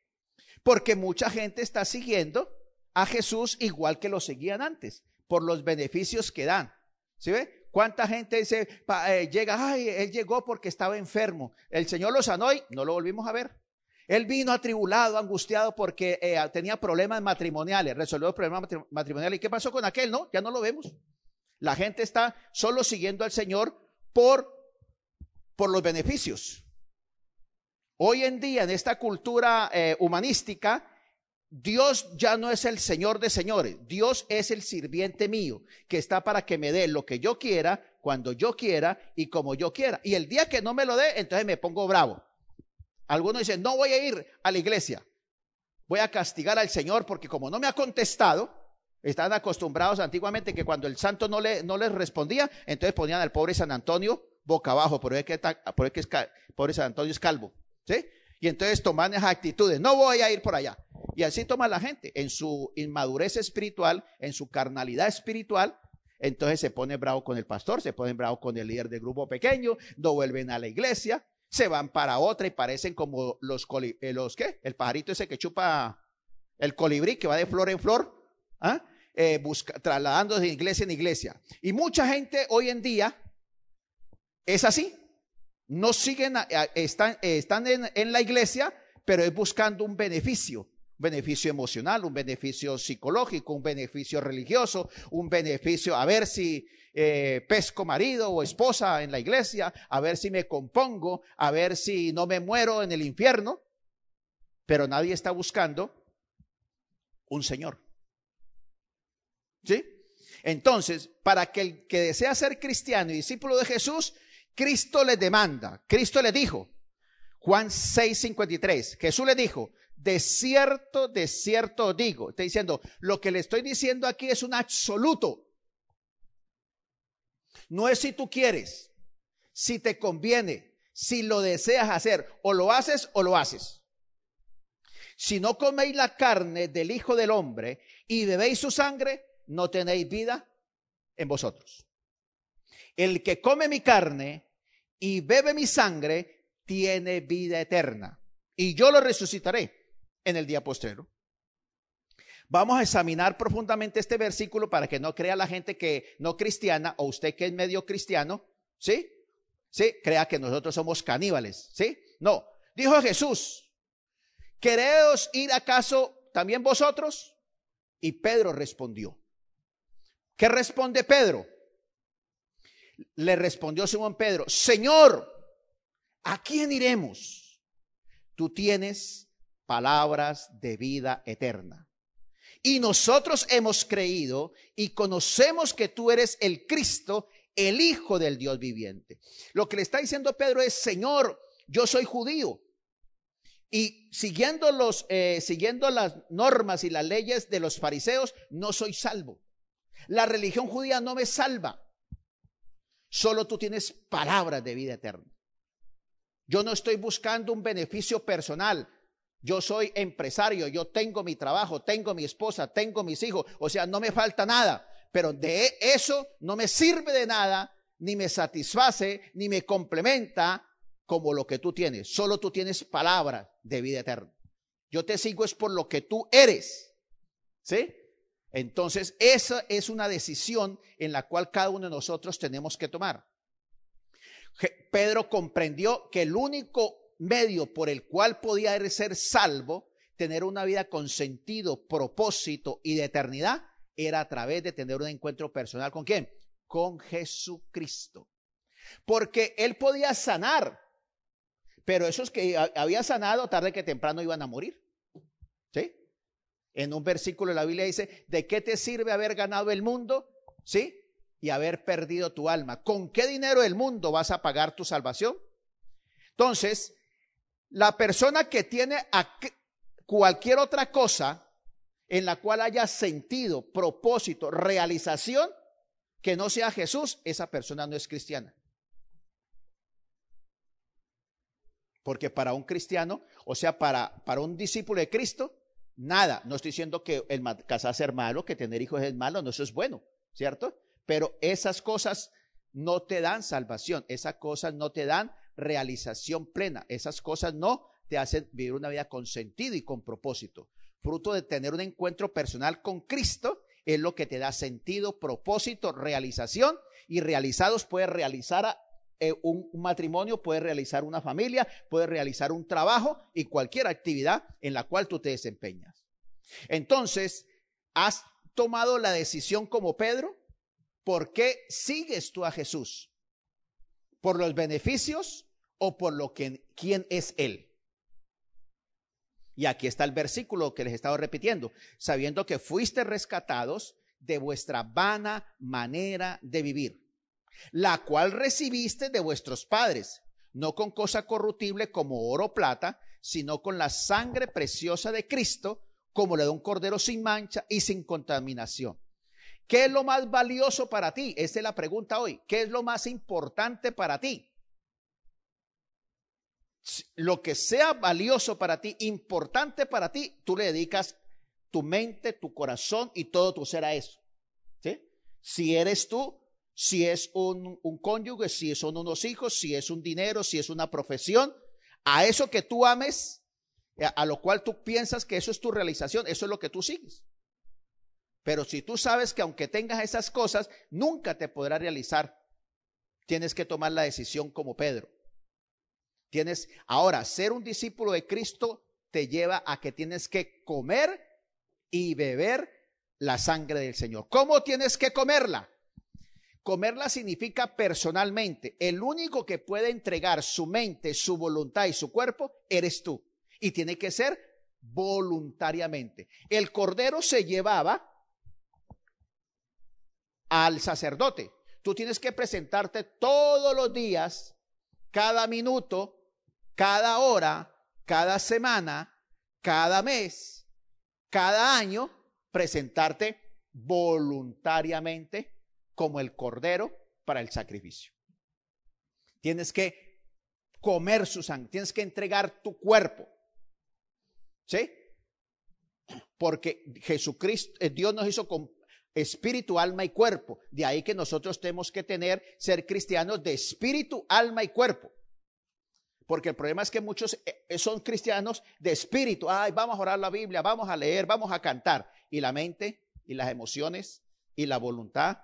Porque mucha gente está siguiendo a Jesús igual que lo seguían antes, por los beneficios que dan. ¿Sí ve? ¿Cuánta gente dice, eh, llega, ay, él llegó porque estaba enfermo? El Señor lo sanó y no lo volvimos a ver. Él vino atribulado, angustiado porque eh, tenía problemas matrimoniales, resolvió problemas matri- matrimoniales. ¿Y qué pasó con aquel? No, ya no lo vemos. La gente está solo siguiendo al Señor por, por los beneficios. Hoy en día, en esta cultura eh, humanística, Dios ya no es el Señor de señores, Dios es el sirviente mío, que está para que me dé lo que yo quiera, cuando yo quiera y como yo quiera. Y el día que no me lo dé, entonces me pongo bravo. Algunos dicen, no voy a ir a la iglesia, voy a castigar al Señor porque como no me ha contestado, están acostumbrados antiguamente que cuando el santo no, le, no les respondía, entonces ponían al pobre San Antonio boca abajo, por eso que, por eso que es, pobre San Antonio es calvo. ¿sí? Y entonces toman esas actitudes, no voy a ir por allá. Y así toma la gente, en su inmadurez espiritual, en su carnalidad espiritual, entonces se pone bravo con el pastor, se pone bravo con el líder del grupo pequeño, no vuelven a la iglesia, se van para otra y parecen como los, coli- eh, los ¿qué? El pajarito ese que chupa el colibrí que va de flor en flor, ¿ah? Eh, busca- trasladándose de iglesia en iglesia. Y mucha gente hoy en día es así. No siguen, están, están en, en la iglesia, pero es buscando un beneficio. Un beneficio emocional, un beneficio psicológico, un beneficio religioso, un beneficio a ver si eh, pesco marido o esposa en la iglesia, a ver si me compongo, a ver si no me muero en el infierno. Pero nadie está buscando un Señor. ¿Sí? Entonces, para que el que desea ser cristiano y discípulo de Jesús, Cristo le demanda, Cristo le dijo, Juan 6:53, Jesús le dijo, de cierto, de cierto digo, está diciendo, lo que le estoy diciendo aquí es un absoluto. No es si tú quieres, si te conviene, si lo deseas hacer, o lo haces o lo haces. Si no coméis la carne del Hijo del Hombre y bebéis su sangre, no tenéis vida en vosotros. El que come mi carne y bebe mi sangre, tiene vida eterna. Y yo lo resucitaré en el día postrero. Vamos a examinar profundamente este versículo para que no crea la gente que no cristiana o usted que es medio cristiano, ¿sí? ¿Sí? Crea que nosotros somos caníbales, ¿sí? No. Dijo Jesús, ¿queréis ir acaso también vosotros? Y Pedro respondió. ¿Qué responde Pedro? Le respondió Simón Pedro, Señor, ¿a quién iremos? Tú tienes palabras de vida eterna. Y nosotros hemos creído y conocemos que tú eres el Cristo, el Hijo del Dios viviente. Lo que le está diciendo Pedro es, Señor, yo soy judío. Y siguiendo, los, eh, siguiendo las normas y las leyes de los fariseos, no soy salvo. La religión judía no me salva. Solo tú tienes palabras de vida eterna. Yo no estoy buscando un beneficio personal. Yo soy empresario, yo tengo mi trabajo, tengo mi esposa, tengo mis hijos, o sea, no me falta nada, pero de eso no me sirve de nada, ni me satisface, ni me complementa como lo que tú tienes. Solo tú tienes palabra de vida eterna. Yo te sigo es por lo que tú eres. ¿Sí? Entonces, esa es una decisión en la cual cada uno de nosotros tenemos que tomar. Pedro comprendió que el único medio por el cual podía ser salvo, tener una vida con sentido, propósito y de eternidad, era a través de tener un encuentro personal con quién? Con Jesucristo. Porque él podía sanar, pero esos que había sanado tarde que temprano iban a morir. En un versículo de la Biblia dice, ¿de qué te sirve haber ganado el mundo? ¿Sí? Y haber perdido tu alma. ¿Con qué dinero del mundo vas a pagar tu salvación? Entonces, la persona que tiene cualquier otra cosa en la cual haya sentido, propósito, realización, que no sea Jesús, esa persona no es cristiana. Porque para un cristiano, o sea, para, para un discípulo de Cristo, nada. No estoy diciendo que el casarse es malo, que tener hijos es malo, no, eso es bueno, ¿cierto? Pero esas cosas no te dan salvación, esas cosas no te dan realización plena. Esas cosas no te hacen vivir una vida con sentido y con propósito. Fruto de tener un encuentro personal con Cristo es lo que te da sentido, propósito, realización y realizados puedes realizar eh, un, matrimonio, puedes realizar una familia, puedes realizar un trabajo y cualquier actividad en la cual tú te desempeñas. Entonces, ¿has tomado la decisión como Pedro? ¿Por qué sigues tú a Jesús? ¿Por los beneficios o por lo que quién es él? Y aquí está el versículo que les he estado repitiendo, sabiendo que fuiste rescatados de vuestra vana manera de vivir, la cual recibiste de vuestros padres, no con cosa corruptible como oro o plata, sino con la sangre preciosa de Cristo, como la de un cordero sin mancha y sin contaminación. ¿Qué es lo más valioso para ti? Esa es la pregunta hoy. ¿Qué es lo más importante para ti? Lo que sea valioso para ti, importante para ti, tú le dedicas tu mente, tu corazón y todo tu ser a eso. Si eres tú, si es un, cónyuge, si son unos hijos, si es un dinero, si es una profesión, a eso que tú ames, a lo cual tú piensas que eso es tu realización, eso es lo que tú sigues. Pero si tú sabes que aunque tengas esas cosas, nunca te podrá realizar, tienes que tomar la decisión como Pedro. Tienes, ahora, ser un discípulo de Cristo te lleva a que tienes que comer y beber la sangre del Señor. ¿Cómo tienes que comerla? Comerla significa personalmente. El único que puede entregar su mente, su voluntad y su cuerpo eres tú. Y tiene que ser voluntariamente. El cordero se llevaba al sacerdote. Tú tienes que presentarte todos los días, cada minuto, cada hora, cada semana, cada mes, cada año, presentarte voluntariamente como el cordero para el sacrificio. Tienes que comer su sangre, tienes que entregar tu cuerpo. ¿Sí? Porque Jesucristo, eh, Dios nos hizo con espíritu, alma y cuerpo. De ahí que nosotros tenemos que tener, ser cristianos de espíritu, alma y cuerpo. Porque el problema es que muchos eh, son cristianos de espíritu. Ay, vamos a orar la Biblia, vamos a leer, vamos a cantar. Y la mente y las emociones y la voluntad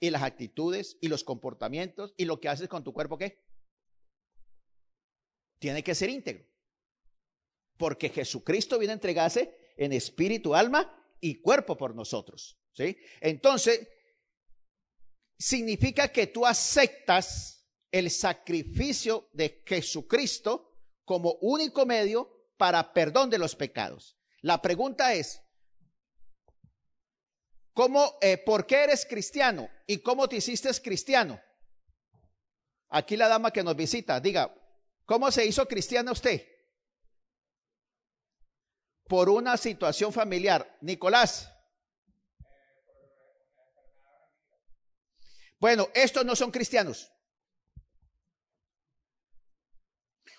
y las actitudes y los comportamientos y lo que haces con tu cuerpo, ¿qué? Tiene que ser íntegro. Porque Jesucristo viene a entregarse en espíritu, alma y cuerpo por nosotros. ¿sí? Entonces, significa que tú aceptas el sacrificio de Jesucristo como único medio para perdón de los pecados. La pregunta es, ¿cómo, eh, ¿por qué eres cristiano y cómo te hiciste cristiano? Aquí la dama que nos visita, diga, ¿cómo se hizo cristiano usted? Por una situación familiar. Nicolás. Bueno, estos no son cristianos.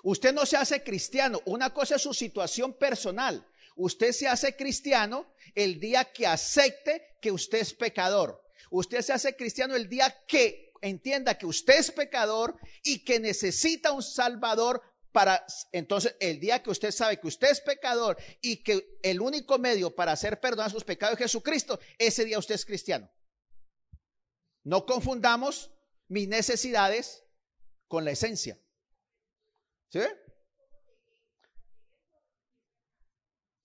Usted no se hace cristiano. Una cosa es su situación personal. Usted se hace cristiano el día que acepte que usted es pecador. Usted se hace cristiano el día que entienda que usted es pecador y que necesita un salvador para entonces el día que usted sabe que usted es pecador y que el único medio para hacer perdón a sus pecados es Jesucristo, ese día usted es cristiano. No confundamos mis necesidades con la esencia. ¿Sí ve?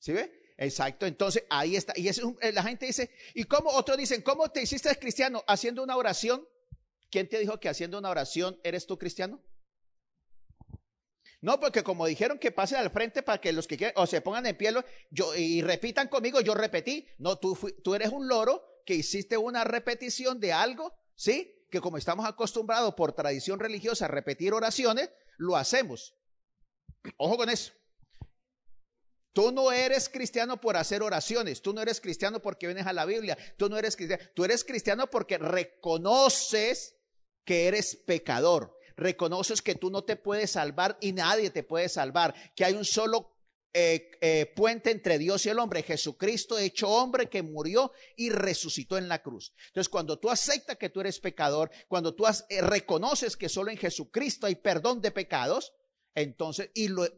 ¿Sí ve? Exacto. Entonces ahí está. Y eso, la gente dice, ¿y cómo? Otros dicen, ¿cómo te hiciste cristiano? Haciendo una oración. ¿Quién te dijo que haciendo una oración eres tú cristiano? No, porque como dijeron que pase al frente para que los que quieran, o se pongan en pie yo, y repitan conmigo, yo repetí. No, tú, tú eres un loro que hiciste una repetición de algo, ¿sí? Que como estamos acostumbrados por tradición religiosa a repetir oraciones, lo hacemos. Ojo con eso. Tú no eres cristiano por hacer oraciones, tú no eres cristiano porque vienes a la Biblia, tú no eres cristiano, tú eres cristiano porque reconoces que eres pecador, reconoces que tú no te puedes salvar y nadie te puede salvar, que hay un solo eh, eh, puente entre Dios y el hombre, Jesucristo hecho hombre que murió y resucitó en la cruz. Entonces, cuando tú aceptas que tú eres pecador, cuando tú eh, reconoces que solo en Jesucristo hay perdón de pecados, entonces, y lo,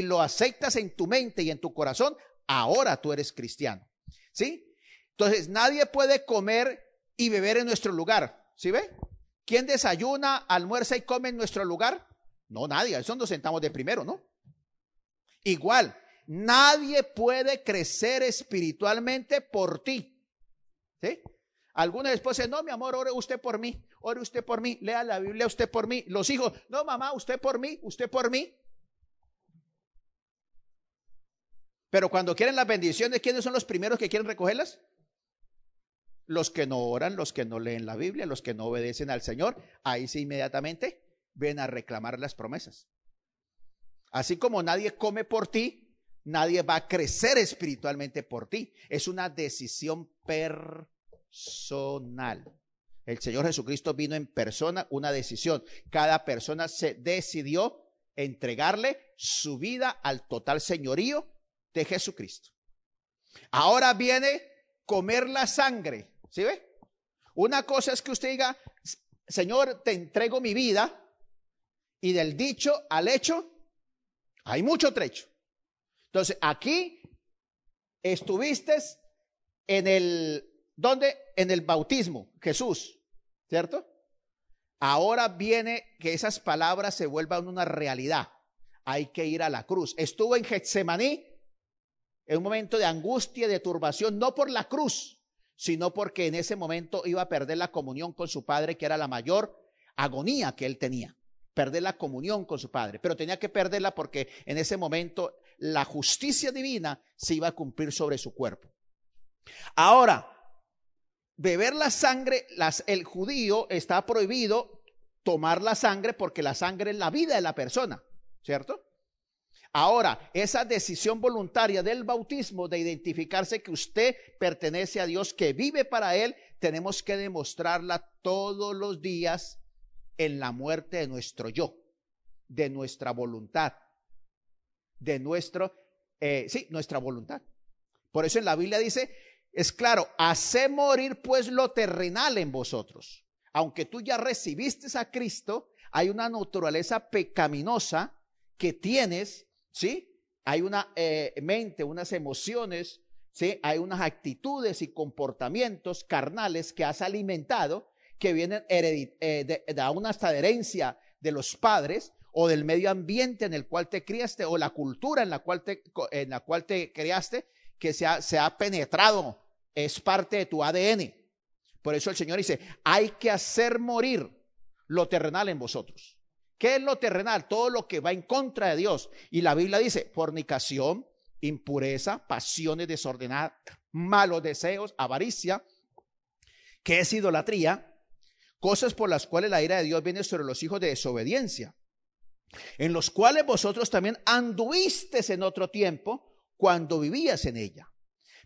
lo aceptas en tu mente y en tu corazón, ahora tú eres cristiano. ¿Sí? Entonces, nadie puede comer y beber en nuestro lugar. ¿Sí ve? ¿Quién desayuna, almuerza y come en nuestro lugar? No, nadie. Eso nos sentamos de primero, ¿no? Igual, nadie puede crecer espiritualmente por ti. ¿Sí? Algunas esposas, no, mi amor, ore usted por mí, ore usted por mí, lea la Biblia usted por mí. Los hijos, no, mamá, usted por mí, usted por mí. Pero cuando quieren las bendiciones, ¿quiénes son los primeros que quieren recogerlas? Los que no oran, los que no leen la Biblia, los que no obedecen al Señor, ahí sí inmediatamente ven a reclamar las promesas. Así como nadie come por ti, nadie va a crecer espiritualmente por ti. Es una decisión personal. El Señor Jesucristo vino en persona, una decisión. Cada persona se decidió entregarle su vida al total señorío de Jesucristo. Ahora viene comer la sangre. ¿Sí ve? Una cosa es que usted diga, Señor, te entrego mi vida. Y del dicho al hecho, hay mucho trecho. Entonces, aquí estuviste en el, ¿dónde? En el bautismo, Jesús, ¿cierto? Ahora viene que esas palabras se vuelvan una realidad. Hay que ir a la cruz. Estuvo en Getsemaní en un momento de angustia de turbación, no por la cruz, sino porque en ese momento iba a perder la comunión con su padre, que era la mayor agonía que él tenía perder la comunión con su Padre, pero tenía que perderla porque en ese momento la justicia divina se iba a cumplir sobre su cuerpo. Ahora, beber la sangre, las, el judío está prohibido tomar la sangre porque la sangre es la vida de la persona, ¿cierto? Ahora, esa decisión voluntaria del bautismo de identificarse que usted pertenece a Dios, que vive para Él, tenemos que demostrarla todos los días en la muerte de nuestro yo, de nuestra voluntad, de nuestro, eh, sí, nuestra voluntad. Por eso en la Biblia dice, es claro, hace morir pues lo terrenal en vosotros. Aunque tú ya recibiste a Cristo, hay una naturaleza pecaminosa que tienes, ¿sí? Hay una eh, mente, unas emociones, ¿sí? Hay unas actitudes y comportamientos carnales que has alimentado que vienen eh, de, una hasta herencia de los padres o del medio ambiente en el cual te criaste o la cultura en la cual te, en la cual te criaste que se ha, se ha penetrado, es parte de tu ADN. Por eso el Señor dice, hay que hacer morir lo terrenal en vosotros. ¿Qué es lo terrenal? Todo lo que va en contra de Dios. Y la Biblia dice, fornicación, impureza, pasiones desordenadas, malos deseos, avaricia, que es idolatría, cosas por las cuales la ira de Dios viene sobre los hijos de desobediencia, en los cuales vosotros también anduvisteis en otro tiempo cuando vivías en ella.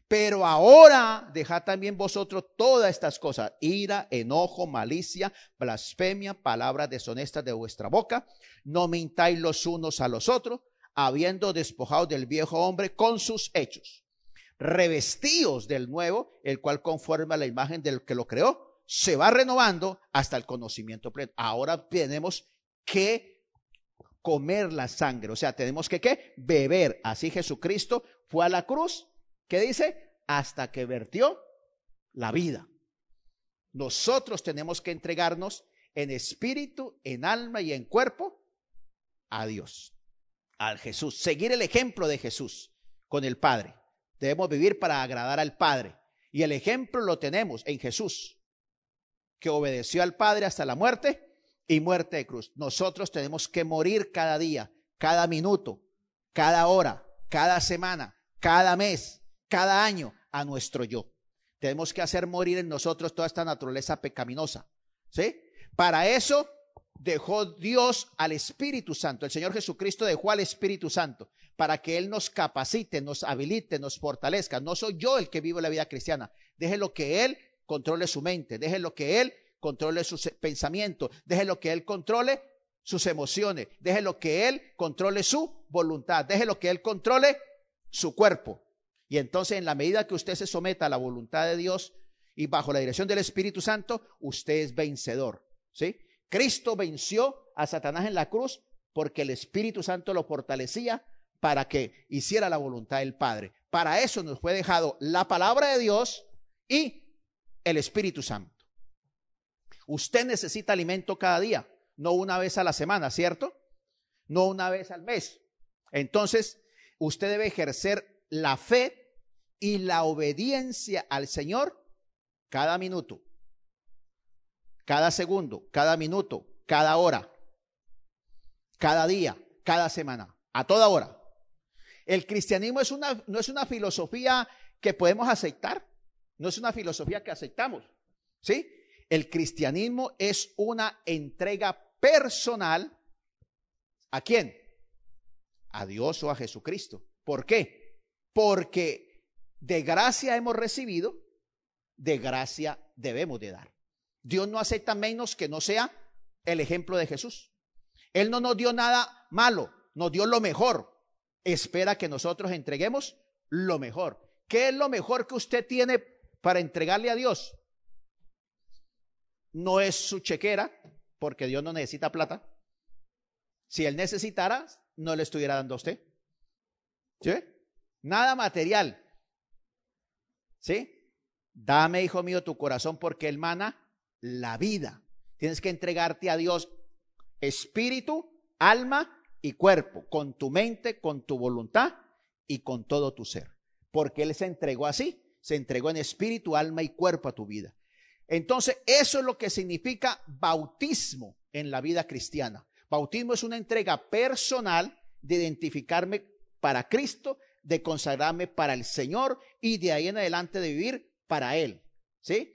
Pero ahora dejad también vosotros todas estas cosas, ira, enojo, malicia, blasfemia, palabras deshonestas de vuestra boca. No mintáis los unos a los otros, habiendo despojado del viejo hombre con sus hechos. Revestíos del nuevo, el cual conforme a la imagen del que lo creó, se va renovando hasta el conocimiento pleno. Ahora tenemos que comer la sangre, o sea, tenemos que ¿qué? beber. Así Jesucristo fue a la cruz ¿Qué dice? Hasta que vertió la vida. Nosotros tenemos que entregarnos en espíritu, en alma y en cuerpo a Dios, al Jesús. Seguir el ejemplo de Jesús con el Padre. Debemos vivir para agradar al Padre. Y el ejemplo lo tenemos en Jesús, que obedeció al Padre hasta la muerte y muerte de cruz. Nosotros tenemos que morir cada día, cada minuto, cada hora, cada semana, cada mes, cada año a nuestro yo. Tenemos que hacer morir en nosotros toda esta naturaleza pecaminosa. ¿Sí? Para eso dejó Dios al Espíritu Santo. El Señor Jesucristo dejó al Espíritu Santo para que Él nos capacite, nos habilite, nos fortalezca. No soy yo el que vive la vida cristiana. Déjelo que Él controle su mente. Déjelo que Él controle sus pensamientos. Déjelo que Él controle sus emociones. Déjelo que Él controle su voluntad. Déjelo que Él controle su cuerpo. Y entonces en la medida que usted se someta a la voluntad de Dios y bajo la dirección del Espíritu Santo, usted es vencedor. ¿Sí? Cristo venció a Satanás en la cruz porque el Espíritu Santo lo fortalecía para que hiciera la voluntad del Padre. Para eso nos fue dejado la palabra de Dios y el Espíritu Santo. Usted necesita alimento cada día, no una vez a la semana, ¿cierto? No una vez al mes. Entonces, usted debe ejercer la fe y la obediencia al Señor cada minuto, cada segundo, cada minuto, cada hora, cada día, cada semana, a toda hora. El cristianismo es una, no es una filosofía que podemos aceptar, no es una filosofía que aceptamos, ¿sí? El cristianismo es una entrega personal. ¿A quién? A Dios o a Jesucristo. ¿Por qué? Porque de gracia hemos recibido, de gracia debemos de dar. Dios no acepta menos que no sea el ejemplo de Jesús. Él no nos dio nada malo, nos dio lo mejor. Espera que nosotros entreguemos lo mejor. ¿Qué es lo mejor que usted tiene para entregarle a Dios? No es su chequera, porque Dios no necesita plata. Si Él necesitara, no le estuviera dando a usted. ¿Sí? Nada material. ¿Sí? Dame, hijo mío, tu corazón porque él mana la vida. Tienes que entregarte a Dios espíritu, alma y cuerpo, con tu mente, con tu voluntad y con todo tu ser. Porque Él se entregó así, se entregó en espíritu, alma y cuerpo a tu vida. Entonces, eso es lo que significa bautismo en la vida cristiana. Bautismo es una entrega personal de identificarme para Cristo de consagrarme para el Señor y de ahí en adelante de vivir para Él. ¿Sí?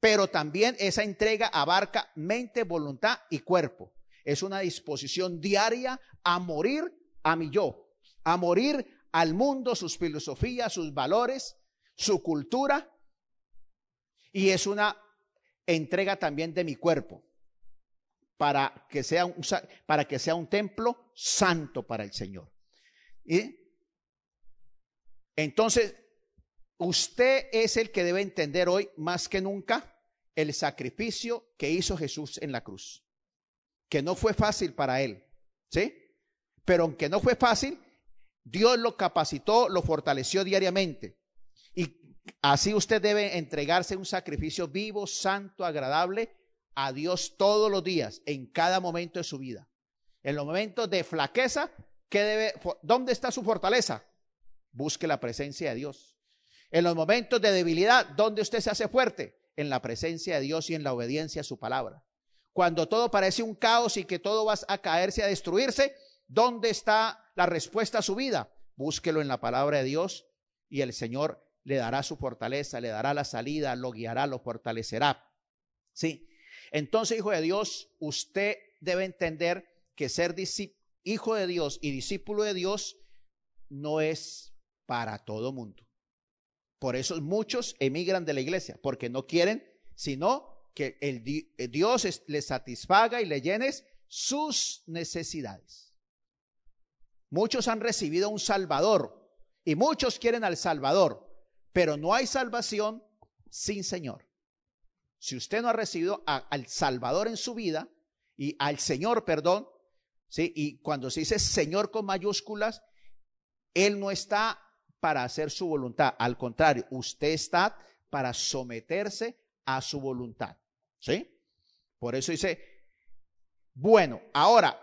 Pero también esa entrega abarca mente, voluntad y cuerpo. Es una disposición diaria a morir a mi yo, a morir al mundo, sus filosofías, sus valores, su cultura. Y es una entrega también de mi cuerpo para que sea un, para que sea un templo santo para el Señor. Entonces, usted es el que debe entender hoy más que nunca el sacrificio que hizo Jesús en la cruz. Que no fue fácil para él, ¿sí? Pero aunque no fue fácil, Dios lo capacitó, lo fortaleció diariamente. Y así usted debe entregarse un sacrificio vivo, santo, agradable a Dios todos los días, en cada momento de su vida. En los momentos de flaqueza, ¿qué debe, ¿dónde está su fortaleza? Busque la presencia de Dios. En los momentos de debilidad, ¿dónde usted se hace fuerte? En la presencia de Dios y en la obediencia a su palabra. Cuando todo parece un caos y que todo va a caerse, a destruirse, ¿dónde está la respuesta a su vida? Búsquelo en la palabra de Dios y el Señor le dará su fortaleza, le dará la salida, lo guiará, lo fortalecerá. ¿Sí? Entonces, hijo de Dios, usted debe entender que ser hijo de Dios y discípulo de Dios no es para todo mundo. Por eso muchos emigran de la iglesia, porque no quieren, sino que el eh, Dios es- les satisfaga y le llenes sus necesidades. Muchos han recibido un Salvador y muchos quieren al Salvador, pero no hay salvación sin Señor. Si usted no ha recibido al Salvador en su vida y al Señor, perdón, ¿sí? y cuando se dice Señor con mayúsculas, Él no está para hacer su voluntad, al contrario, usted está para someterse a su voluntad. ¿Sí? Por eso dice, bueno, ahora,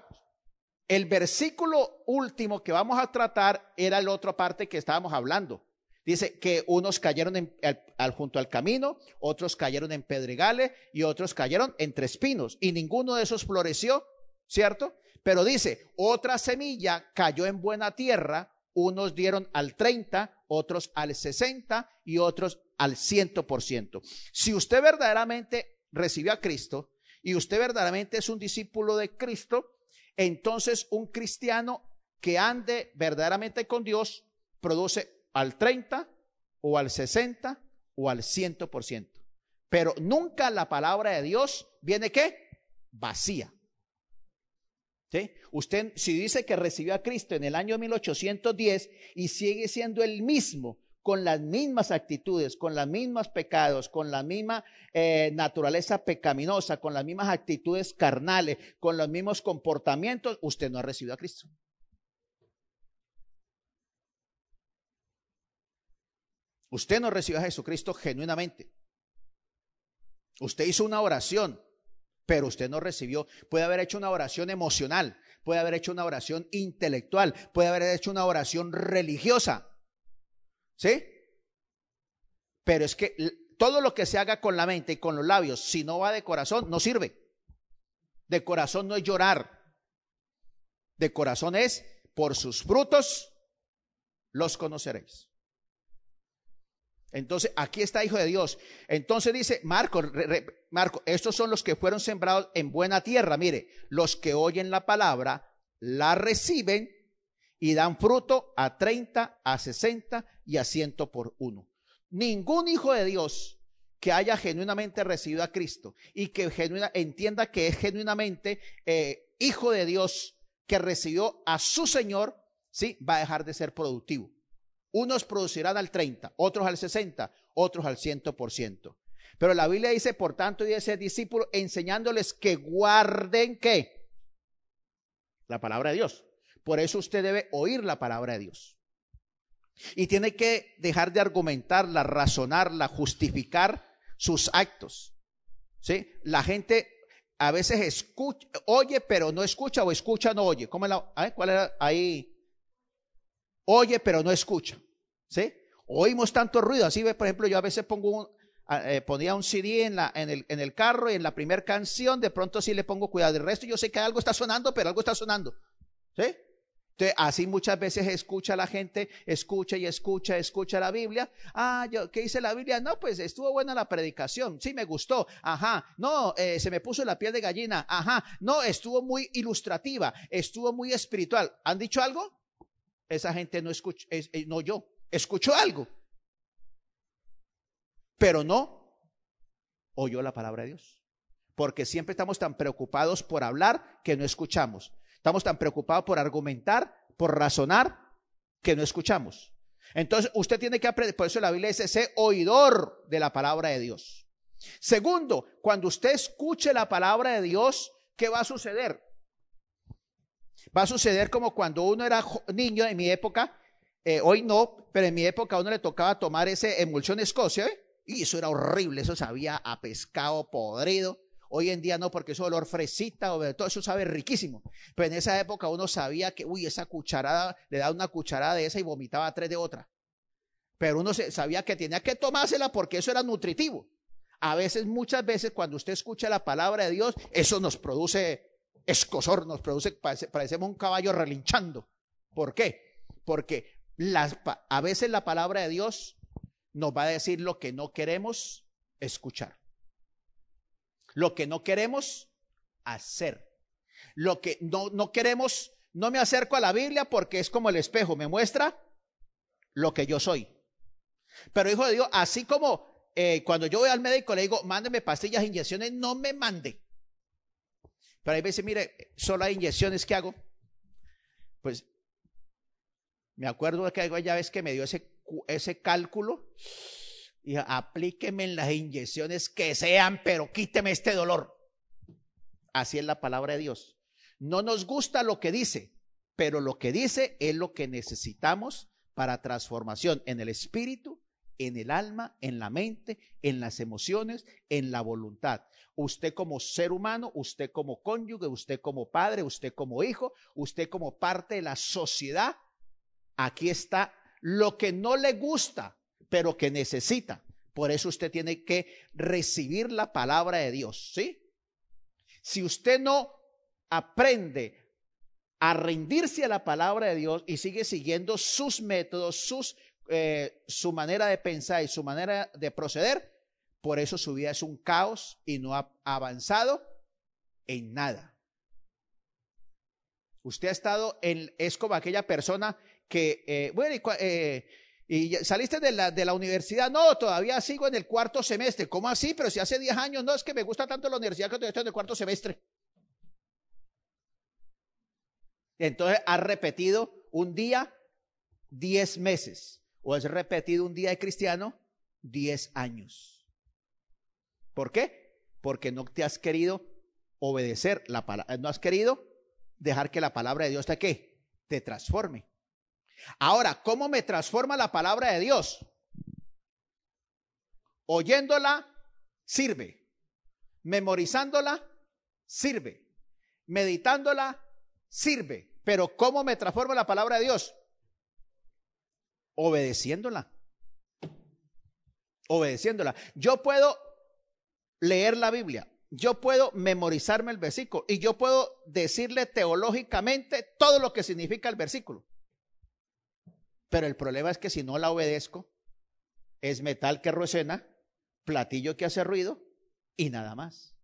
el versículo último que vamos a tratar era la otra parte que estábamos hablando. Dice que unos cayeron al- junto al camino, otros cayeron en pedregales y otros cayeron entre espinos. Y ninguno de esos floreció, ¿cierto? Pero dice, otra semilla cayó en buena tierra, unos dieron al 30, otros al 60 y otros al 100%. Si usted verdaderamente recibió a Cristo y usted verdaderamente es un discípulo de Cristo, entonces un cristiano que ande verdaderamente con Dios produce al 30 o al 60 o al 100%. Pero nunca la palabra de Dios viene qué? Vacía. Usted, si dice que recibió a Cristo en el año 1810 y sigue siendo el mismo, con las mismas actitudes, con los mismos pecados, con la misma eh, naturaleza pecaminosa, con las mismas actitudes carnales, con los mismos comportamientos, usted no ha recibido a Cristo. Usted no recibió a Jesucristo genuinamente. Usted hizo una oración, pero usted no recibió. Puede haber hecho una oración emocional, puede haber hecho una oración intelectual, puede haber hecho una oración religiosa. ¿Sí? Pero es que todo lo que se haga con la mente y con los labios, si no va de corazón, no sirve. De corazón no es llorar. De corazón es, por sus frutos los conoceréis. Entonces, aquí está Hijo de Dios. Entonces dice Marco, Marco, estos son los que fueron sembrados en buena tierra. Mire, los que oyen la palabra, la reciben y dan fruto a 30, a 60 y a 100 por uno. Ningún hijo de Dios que haya genuinamente recibido a Cristo y que genuina, entienda que es genuinamente eh, hijo de Dios que recibió a su Señor, sí, va a dejar de ser productivo. Unos producirán al 30, otros al 60, otros al 100%. Pero la Biblia dice, por tanto, y ese discípulo enseñándoles que guarden qué? La palabra de Dios. Por eso usted debe oír la palabra de Dios. Y tiene que dejar de argumentarla, razonarla, justificar sus actos. ¿Sí? La gente a veces escucha, oye, pero no escucha, o escucha, no oye. ¿Cómo la, ah, ¿Cuál era ahí? Oye, pero no escucha. ¿Sí? Oímos tanto ruido. Así, por ejemplo, yo a veces pongo un, eh, ponía un CD en, la, en, el, en el carro y en la primera canción, de pronto sí le pongo cuidado. Del resto yo sé que algo está sonando, pero algo está sonando. ¿Sí? Entonces, así muchas veces escucha la gente, escucha y escucha, escucha la Biblia. Ah, yo, ¿qué dice la Biblia? No, pues estuvo buena la predicación. Sí, me gustó. Ajá. No, eh, se me puso la piel de gallina. Ajá. No, estuvo muy ilustrativa. Estuvo muy espiritual. ¿Han dicho algo? Esa gente no escucha, es- eh, no yo. Escuchó algo. Pero no oyó la palabra de Dios. Porque siempre estamos tan preocupados por hablar que no escuchamos. Estamos tan preocupados por argumentar, por razonar, que no escuchamos. Entonces, usted tiene que aprender, por eso la Biblia dice, sé oidor de la palabra de Dios. Segundo, cuando usted escuche la palabra de Dios, ¿qué va a suceder? Va a suceder como cuando uno era niño en mi época, eh, hoy no, pero en mi época a uno le tocaba tomar ese emulsión Escocia, ¿eh? y eso era horrible, eso sabía a pescado podrido. Hoy en día no, porque eso olor fresita, todo eso sabe riquísimo. Pero en esa época uno sabía que, uy, esa cucharada, le daba una cucharada de esa y vomitaba tres de otra. Pero uno sabía que tenía que tomársela porque eso era nutritivo. A veces, muchas veces, cuando usted escucha la palabra de Dios, eso nos produce escosor, nos produce, parece- parecemos un caballo relinchando. ¿Por qué? Porque las, a veces la palabra de Dios nos va a decir lo que no queremos escuchar. Lo que no queremos hacer. Lo que no, no queremos, no me acerco a la Biblia porque es como el espejo, me muestra lo que yo soy. Pero hijo de Dios, así como eh, cuando yo voy al médico le digo, mándeme pastillas, inyecciones, no me mande. Pero hay veces, mire, solo hay inyecciones que hago. Pues me acuerdo que aquella vez que me dio ese, ese cálculo y aplíqueme en las inyecciones que sean, pero quíteme este dolor. Así es la palabra de Dios. No nos gusta lo que dice, pero lo que dice es lo que necesitamos para transformación en el espíritu, en el alma, en la mente, en las emociones, en la voluntad. Usted como ser humano, usted como cónyuge, usted como padre, usted como hijo, usted como parte de la sociedad, aquí está lo que no le gusta, pero que necesita. Por eso usted tiene que recibir la palabra de Dios, ¿sí? Si usted no aprende a rendirse a la palabra de Dios y sigue siguiendo sus métodos, sus, eh, su manera de pensar y su manera de proceder, por eso su vida es un caos y no ha avanzado en nada. Usted ha estado en, es como aquella persona que, eh, bueno, y, eh, saliste de la, de la universidad, no, todavía sigo en el cuarto semestre. ¿Cómo así? Pero si hace 10 años, no, es que me gusta tanto la universidad que estoy en el cuarto semestre. Entonces has repetido un día 10 meses o has repetido un día de cristiano 10 años. ¿Por qué? Porque no te has querido obedecer la palabra, no has querido dejar que la palabra de Dios te qué? Te transforme. Ahora, ¿cómo me transforma la palabra de Dios? Oyéndola sirve. Memorizándola sirve. Meditándola sirve. Pero ¿cómo me transforma la palabra de Dios? Obedeciéndola. Obedeciéndola. Yo puedo leer la Biblia. Yo puedo memorizarme el versículo y yo puedo decirle teológicamente todo lo que significa el versículo. Pero el problema es que si no la obedezco, es metal que resuena, platillo que hace ruido y nada más.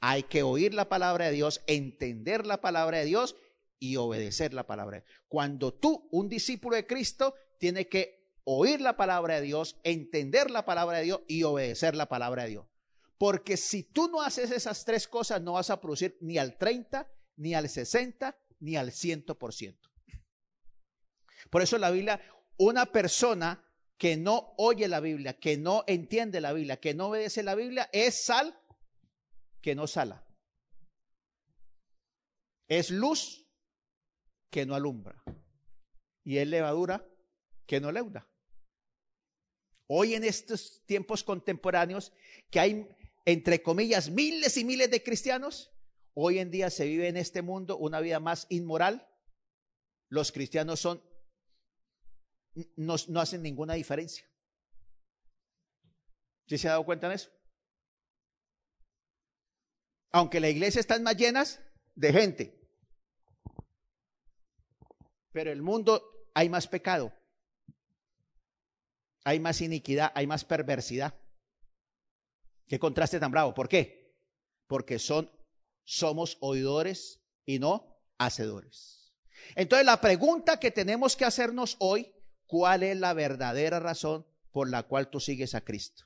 Hay que oír la palabra de Dios, entender la palabra de Dios y obedecer la palabra. Cuando tú, un discípulo de Cristo, tiene que oír la palabra de Dios, entender la palabra de Dios y obedecer la palabra de Dios. Porque si tú no haces esas tres cosas, no vas a producir ni al 30, ni al 60, ni al 100%. Por eso la Biblia, una persona que no oye la Biblia, que no entiende la Biblia, que no obedece la Biblia, es sal que no sala. Es luz que no alumbra. Y es levadura que no leuda. Hoy en estos tiempos contemporáneos, que hay, entre comillas, miles y miles de cristianos, hoy en día se vive en este mundo una vida más inmoral. Los cristianos son, no, no hacen ninguna diferencia. ¿Sí se ha dado cuenta de eso? Aunque la iglesia están más llenas de gente. Pero el mundo hay más pecado. Hay más iniquidad, hay más perversidad. Qué contraste tan bravo. ¿Por qué? Porque son, somos oidores y no hacedores. Entonces la pregunta que tenemos que hacernos hoy, ¿cuál es la verdadera razón por la cual tú sigues a Cristo?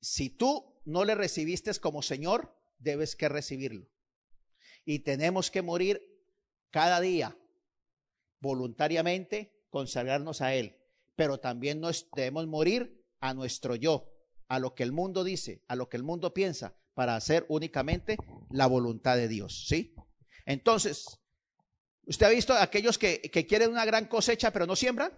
Si tú no le recibiste como Señor, debes que recibirlo. Y tenemos que morir cada día voluntariamente, consagrarnos a Él. Pero también nos debemos morir a nuestro yo, a lo que el mundo dice, a lo que el mundo piensa, para hacer únicamente la voluntad de Dios. ¿Sí? Entonces, ¿usted ha visto a aquellos que, que quieren una gran cosecha pero no siembran?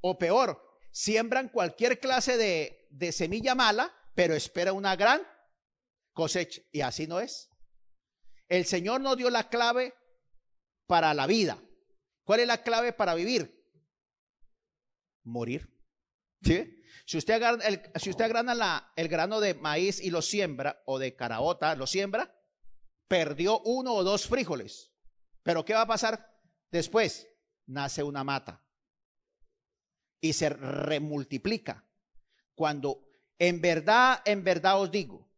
O peor, siembran cualquier clase de, de semilla mala, pero espera una gran cosecha. Y así no es. El Señor nos dio la clave para la vida. ¿Cuál es la clave para vivir? morir. Si usted agrana, el, si usted agrana la- el grano de maíz y lo siembra, o de caraota, lo siembra, perdió uno o dos frijoles. Pero ¿qué va a pasar después? Nace una mata y se remultiplica. Cuando en verdad, en verdad os digo,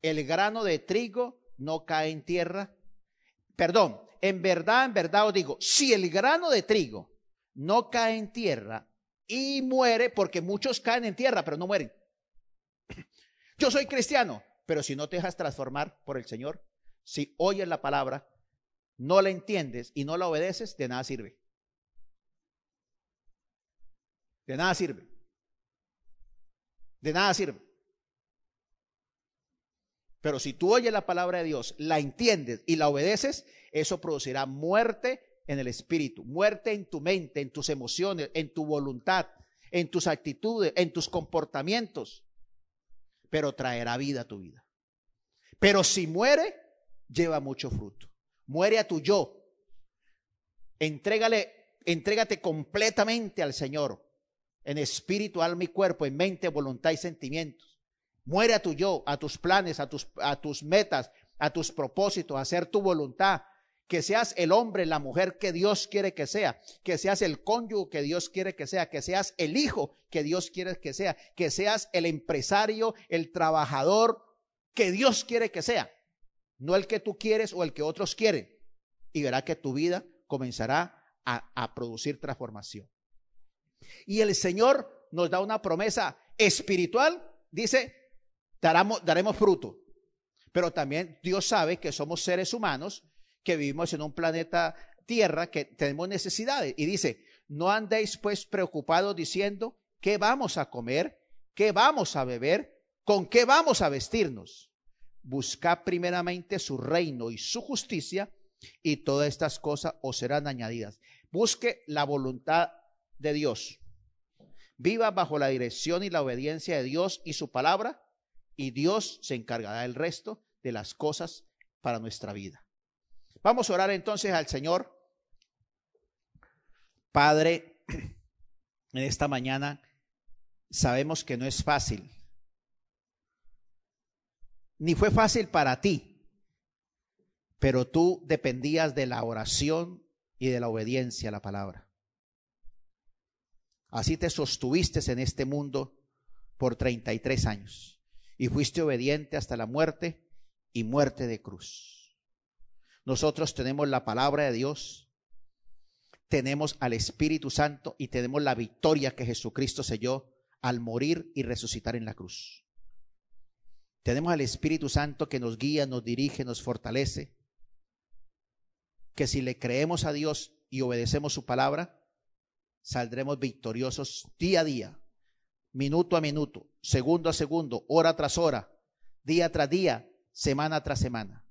el grano de trigo no cae en tierra. Perdón, en verdad, en verdad os digo, si el grano de trigo no cae en tierra y muere, porque muchos caen en tierra, pero no mueren. Yo soy cristiano, pero si no te dejas transformar por el Señor, si oyes la palabra, no la entiendes y no la obedeces, de nada sirve. De nada sirve. De nada sirve. Pero si tú oyes la palabra de Dios, la entiendes y la obedeces, eso producirá muerte en el espíritu, muerte en tu mente, en tus emociones, en tu voluntad, en tus actitudes, en tus comportamientos. Pero traerá vida a tu vida. Pero si muere, lleva mucho fruto. Muere a tu yo. Entrégale, entrégate completamente al Señor en espíritu, alma y cuerpo, en mente, voluntad y sentimientos. Muere a tu yo, a tus planes, a tus, a tus metas, a tus propósitos, a hacer tu voluntad. Que seas el hombre, la mujer que Dios quiere que sea, que seas el cónyuge que Dios quiere que sea, que seas el hijo que Dios quiere que sea, que seas el empresario, el trabajador que Dios quiere que sea, no el que tú quieres o el que otros quieren. Y verá que tu vida comenzará a, producir transformación. Y el Señor nos da una promesa espiritual, dice, daremos fruto. Pero también Dios sabe que somos seres humanos, que vivimos en un planeta Tierra, que tenemos necesidades. Y dice, no andéis pues preocupados diciendo, ¿qué vamos a comer? ¿Qué vamos a beber? ¿Con qué vamos a vestirnos? Buscad primeramente su reino y su justicia, y todas estas cosas os serán añadidas. Busque la voluntad de Dios. Viva bajo la dirección y la obediencia de Dios y su palabra, y Dios se encargará del resto de las cosas para nuestra vida. Vamos a orar entonces al Señor. Padre, en esta mañana sabemos que no es fácil, ni fue fácil para ti, pero tú dependías de la oración y de la obediencia a la palabra. Así te sostuviste en este mundo por 33 años y fuiste obediente hasta la muerte y muerte de cruz. Nosotros tenemos la palabra de Dios, tenemos al Espíritu Santo y tenemos la victoria que Jesucristo selló al morir y resucitar en la cruz. Tenemos al Espíritu Santo que nos guía, nos dirige, nos fortalece, que si le creemos a Dios y obedecemos su palabra, saldremos victoriosos día a día, minuto a minuto, segundo a segundo, hora tras hora, día tras día, semana tras semana.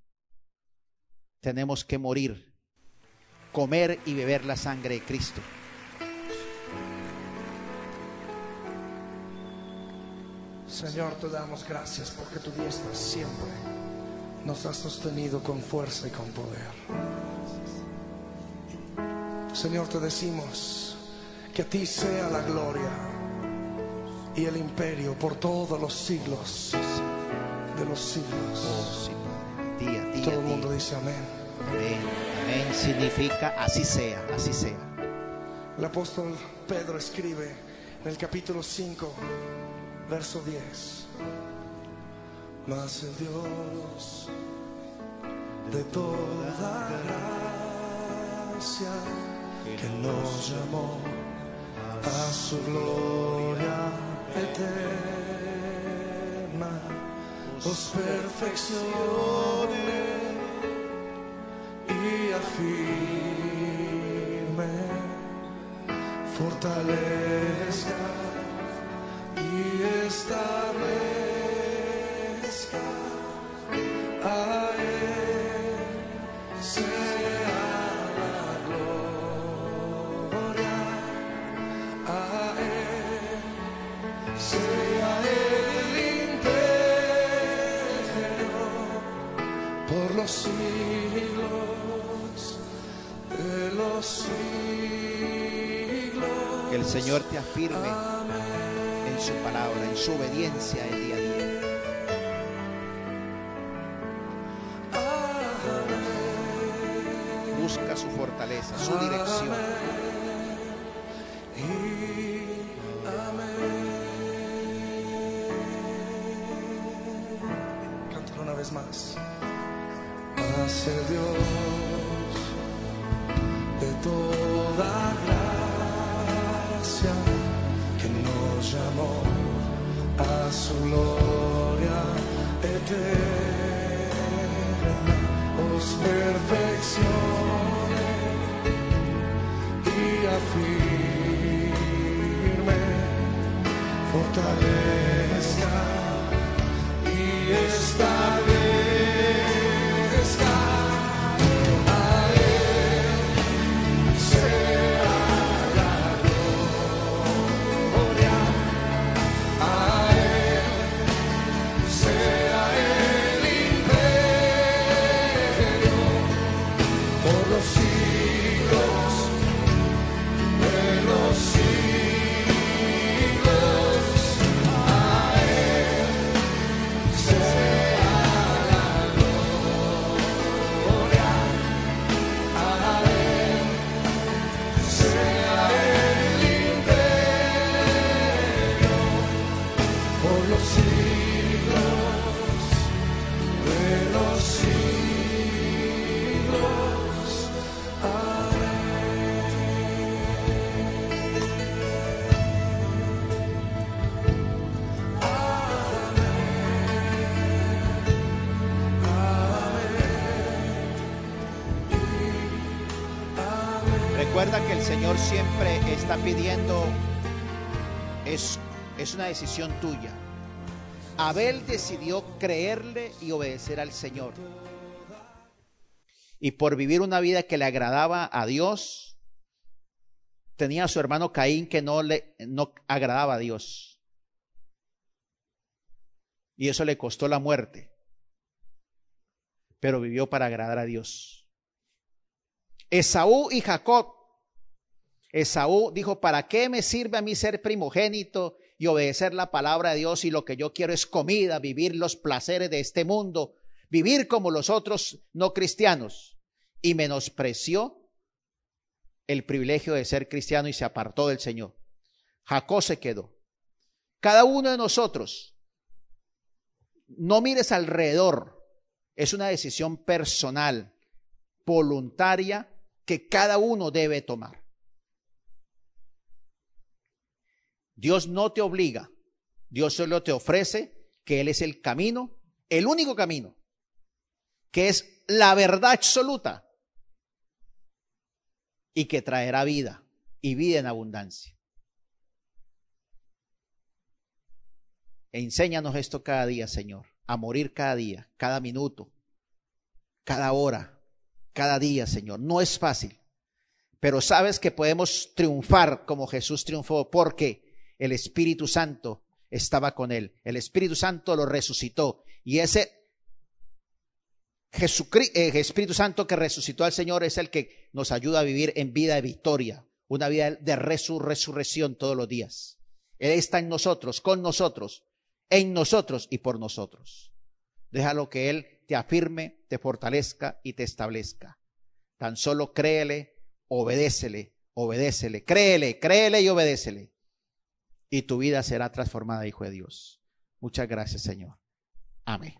Tenemos que morir, comer y beber la sangre de Cristo. Señor, te damos gracias porque tu diestra siempre nos ha sostenido con fuerza y con poder. Señor, te decimos que a ti sea la gloria y el imperio por todos los siglos de los siglos. Día, todo el mundo dice amén. Amén. Amén significa así sea, así sea. El apóstol Pedro escribe en el capítulo 5, verso 10. Mas el Dios de toda gracia que nos llamó a su gloria eterna, os perfeccione y afirme, fortalezca y establezca Señor te afirme en su palabra, en su obediencia el día a día. Busca su fortaleza, su dirección. Cántalo una vez más. Hace Dios de toda Os perfeccione y afirme, fortalezca el Señor siempre está pidiendo, es, es una decisión tuya. Abel decidió creerle y obedecer al Señor. Y por vivir una vida que le agradaba a Dios, tenía a su hermano Caín que no le no agradaba a Dios. Y eso le costó la muerte. Pero vivió para agradar a Dios. Esaú y Jacob. Esaú dijo, ¿para qué me sirve a mí ser primogénito y obedecer la palabra de Dios y lo que yo quiero es comida, vivir los placeres de este mundo, vivir como los otros no cristianos? Y menospreció el privilegio de ser cristiano y se apartó del Señor. Jacob se quedó. Cada uno de nosotros, no mires alrededor, es una decisión personal, voluntaria, que cada uno debe tomar. Dios no te obliga, Dios solo te ofrece que Él es el camino, el único camino, que es la verdad absoluta y que traerá vida y vida en abundancia. Enséñanos esto cada día, Señor, a morir cada día, cada minuto, cada hora, cada día, Señor. No es fácil, pero sabes que podemos triunfar como Jesús triunfó porque el Espíritu Santo estaba con él. El Espíritu Santo lo resucitó y ese Jesucristo, eh, Espíritu Santo que resucitó al Señor es el que nos ayuda a vivir en vida de victoria, una vida de resur resurrección todos los días. Él está en nosotros, con nosotros, en nosotros y por nosotros. Déjalo que Él te afirme, te fortalezca y te establezca. Tan solo créele, obedécele, obedécele, créele, créele y obedécele y tu vida será transformada, Hijo de Dios. Muchas gracias, Señor. Amén.